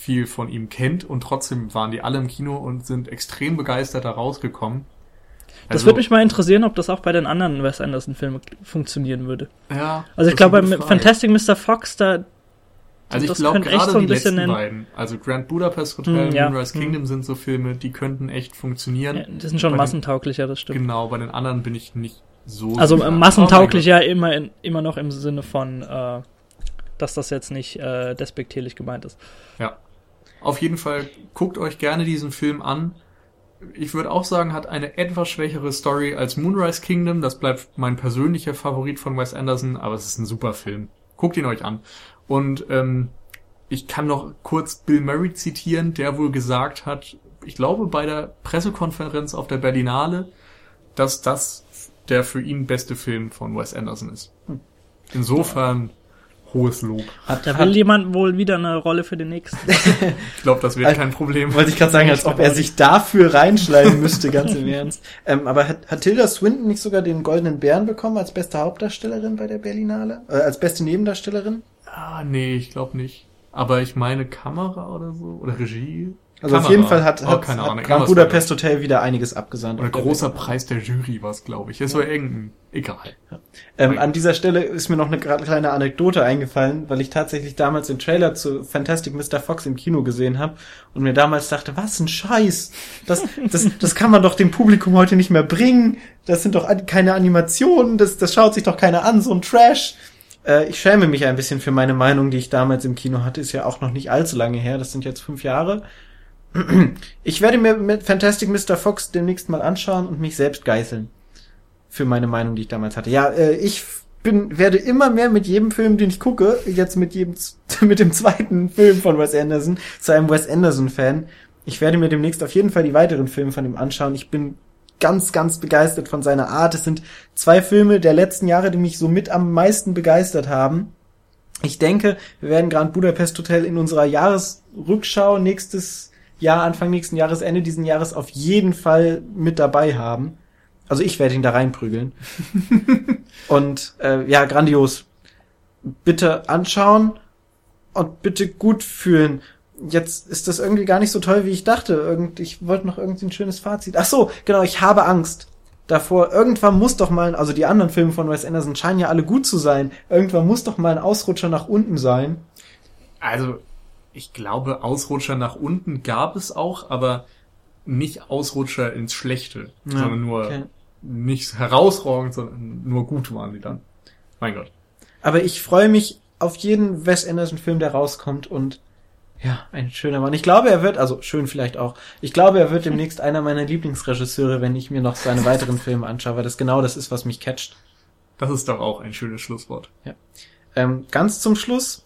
viel von ihm kennt und trotzdem waren die alle im Kino und sind extrem begeistert da rausgekommen. Das Also, würde mich mal interessieren, ob das auch bei den anderen Wes Anderson Filmen funktionieren würde. ja, Also ich das glaube, bei. Fantastic Mr. Fox, da Also ich das glaube gerade so ein die bisschen letzten in- beiden, also Grand Budapest Hotel, Hm, ja. Moonrise Hm. Kingdom sind so Filme, die könnten echt funktionieren. ja, die sind schon Bei massentauglicher, das stimmt. Genau, bei den anderen bin ich nicht so. Also äh, massentauglich ja immer, in, immer noch im Sinne von, äh, dass das jetzt nicht äh, despektierlich gemeint ist. Ja. Auf jeden Fall guckt euch gerne diesen Film an. Ich würde auch sagen, hat eine etwas schwächere Story als Moonrise Kingdom. Das bleibt mein persönlicher Favorit von Wes Anderson, aber es ist ein super Film. Guckt ihn euch an. Und ähm, ich kann noch kurz Bill Murray zitieren, der wohl gesagt hat, ich glaube bei der Pressekonferenz auf der Berlinale, dass das der für ihn beste Film von Wes Anderson ist. Insofern hohes Lob. Hat, Da hat, will jemand wohl wieder eine Rolle für den nächsten. <laughs> Ich glaube, das wird Also, kein Problem. wollte ich gerade sagen, als ob er sich dafür reinschleimen <laughs> müsste, ganz im Ernst. Ähm, aber hat, hat Tilda Swinton nicht sogar den Goldenen Bären bekommen als beste Hauptdarstellerin bei der Berlinale? Äh, als beste Nebendarstellerin? Ah, nee, ich glaube nicht. Aber ich meine Kamera oder so oder Regie. Also auf Kamera. jeden Fall hat, oh, hat, keine hat Ahnung. Grand Budapest Hotel wieder einiges abgesandt. Oder auf der großer. Preis der Jury war es, glaube ich. Es war irgendein. Egal. Ähm, an dieser Stelle ist mir noch eine kleine Anekdote eingefallen, weil ich tatsächlich damals den Trailer zu Fantastic Mr. Fox im Kino gesehen habe und mir damals dachte, was ein Scheiß. Das, das, das kann man doch dem Publikum heute nicht mehr bringen. Das sind doch keine Animationen, das, das schaut sich doch keiner an, so ein Trash. Äh, ich schäme mich ein bisschen für meine Meinung, die ich damals im Kino hatte. Ist ja auch noch nicht allzu lange her, das sind jetzt fünf Jahre. Ich werde mir mit Fantastic Mr. Fox demnächst mal anschauen und mich selbst geißeln für meine Meinung, die ich damals hatte. Ja, äh, ich bin, werde immer mehr mit jedem Film, den ich gucke, jetzt mit jedem, <laughs> mit dem zweiten Film von Wes Anderson, zu einem Wes Anderson-Fan. Ich werde mir demnächst auf jeden Fall die weiteren Filme von ihm anschauen. Ich bin ganz, ganz begeistert von seiner Art. Es sind zwei Filme der letzten Jahre, die mich so mit am meisten begeistert haben. Ich denke, wir werden Grand Budapest Hotel in unserer Jahresrückschau nächstes Jahr, Anfang nächsten Jahres, Ende diesen Jahres auf jeden Fall mit dabei haben. Also ich werde ihn da reinprügeln. <laughs> und äh, ja, grandios. Bitte anschauen und bitte gut fühlen. Jetzt ist das irgendwie gar nicht so toll, wie ich dachte. Irgend, ich wollte noch irgendwie ein schönes Fazit. Ach so, genau, ich habe Angst, davor, irgendwann muss doch mal, also die anderen Filme von Wes Anderson scheinen ja alle gut zu sein, irgendwann muss doch mal ein Ausrutscher nach unten sein. Also, ich glaube, Ausrutscher nach unten gab es auch, aber nicht Ausrutscher ins Schlechte, Ja, sondern nur okay. nicht herausragend, sondern nur gut waren die dann. Mein Gott. Aber ich freue mich auf jeden Wes Anderson-Film, der rauskommt und ja, ein schöner Mann. Ich glaube, er wird, also schön vielleicht auch, ich glaube, er wird demnächst <laughs> einer meiner Lieblingsregisseure, wenn ich mir noch seine weiteren Filme anschaue, weil das genau das ist, was mich catcht. Das ist doch auch ein schönes Schlusswort. Ähm, ganz zum Schluss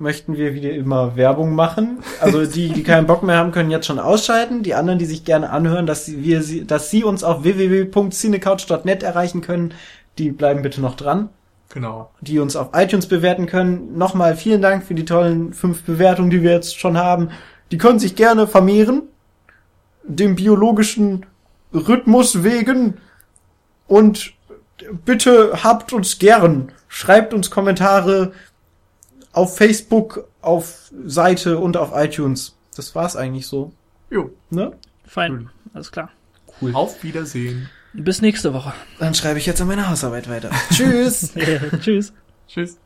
möchten wir wieder immer Werbung machen. Also die, die keinen Bock mehr haben, können jetzt schon ausschalten. Die anderen, die sich gerne anhören, dass sie, wir, sie, dass sie uns auf www.cinecouch.net erreichen können, die bleiben bitte noch dran. Genau. Die uns auf iTunes bewerten können. Nochmal vielen Dank für die tollen fünf Bewertungen, die wir jetzt schon haben. Die können sich gerne vermehren. Dem biologischen Rhythmus wegen. Und bitte habt uns gern. Schreibt uns Kommentare auf Facebook, auf Seite und auf iTunes. Das war's eigentlich so. Jo. Ne? Fein, alles klar. Cool. Auf Wiedersehen. Bis nächste Woche. Dann schreibe ich jetzt an meine Hausarbeit weiter. Tschüss. <laughs> Tschüss. Tschüss.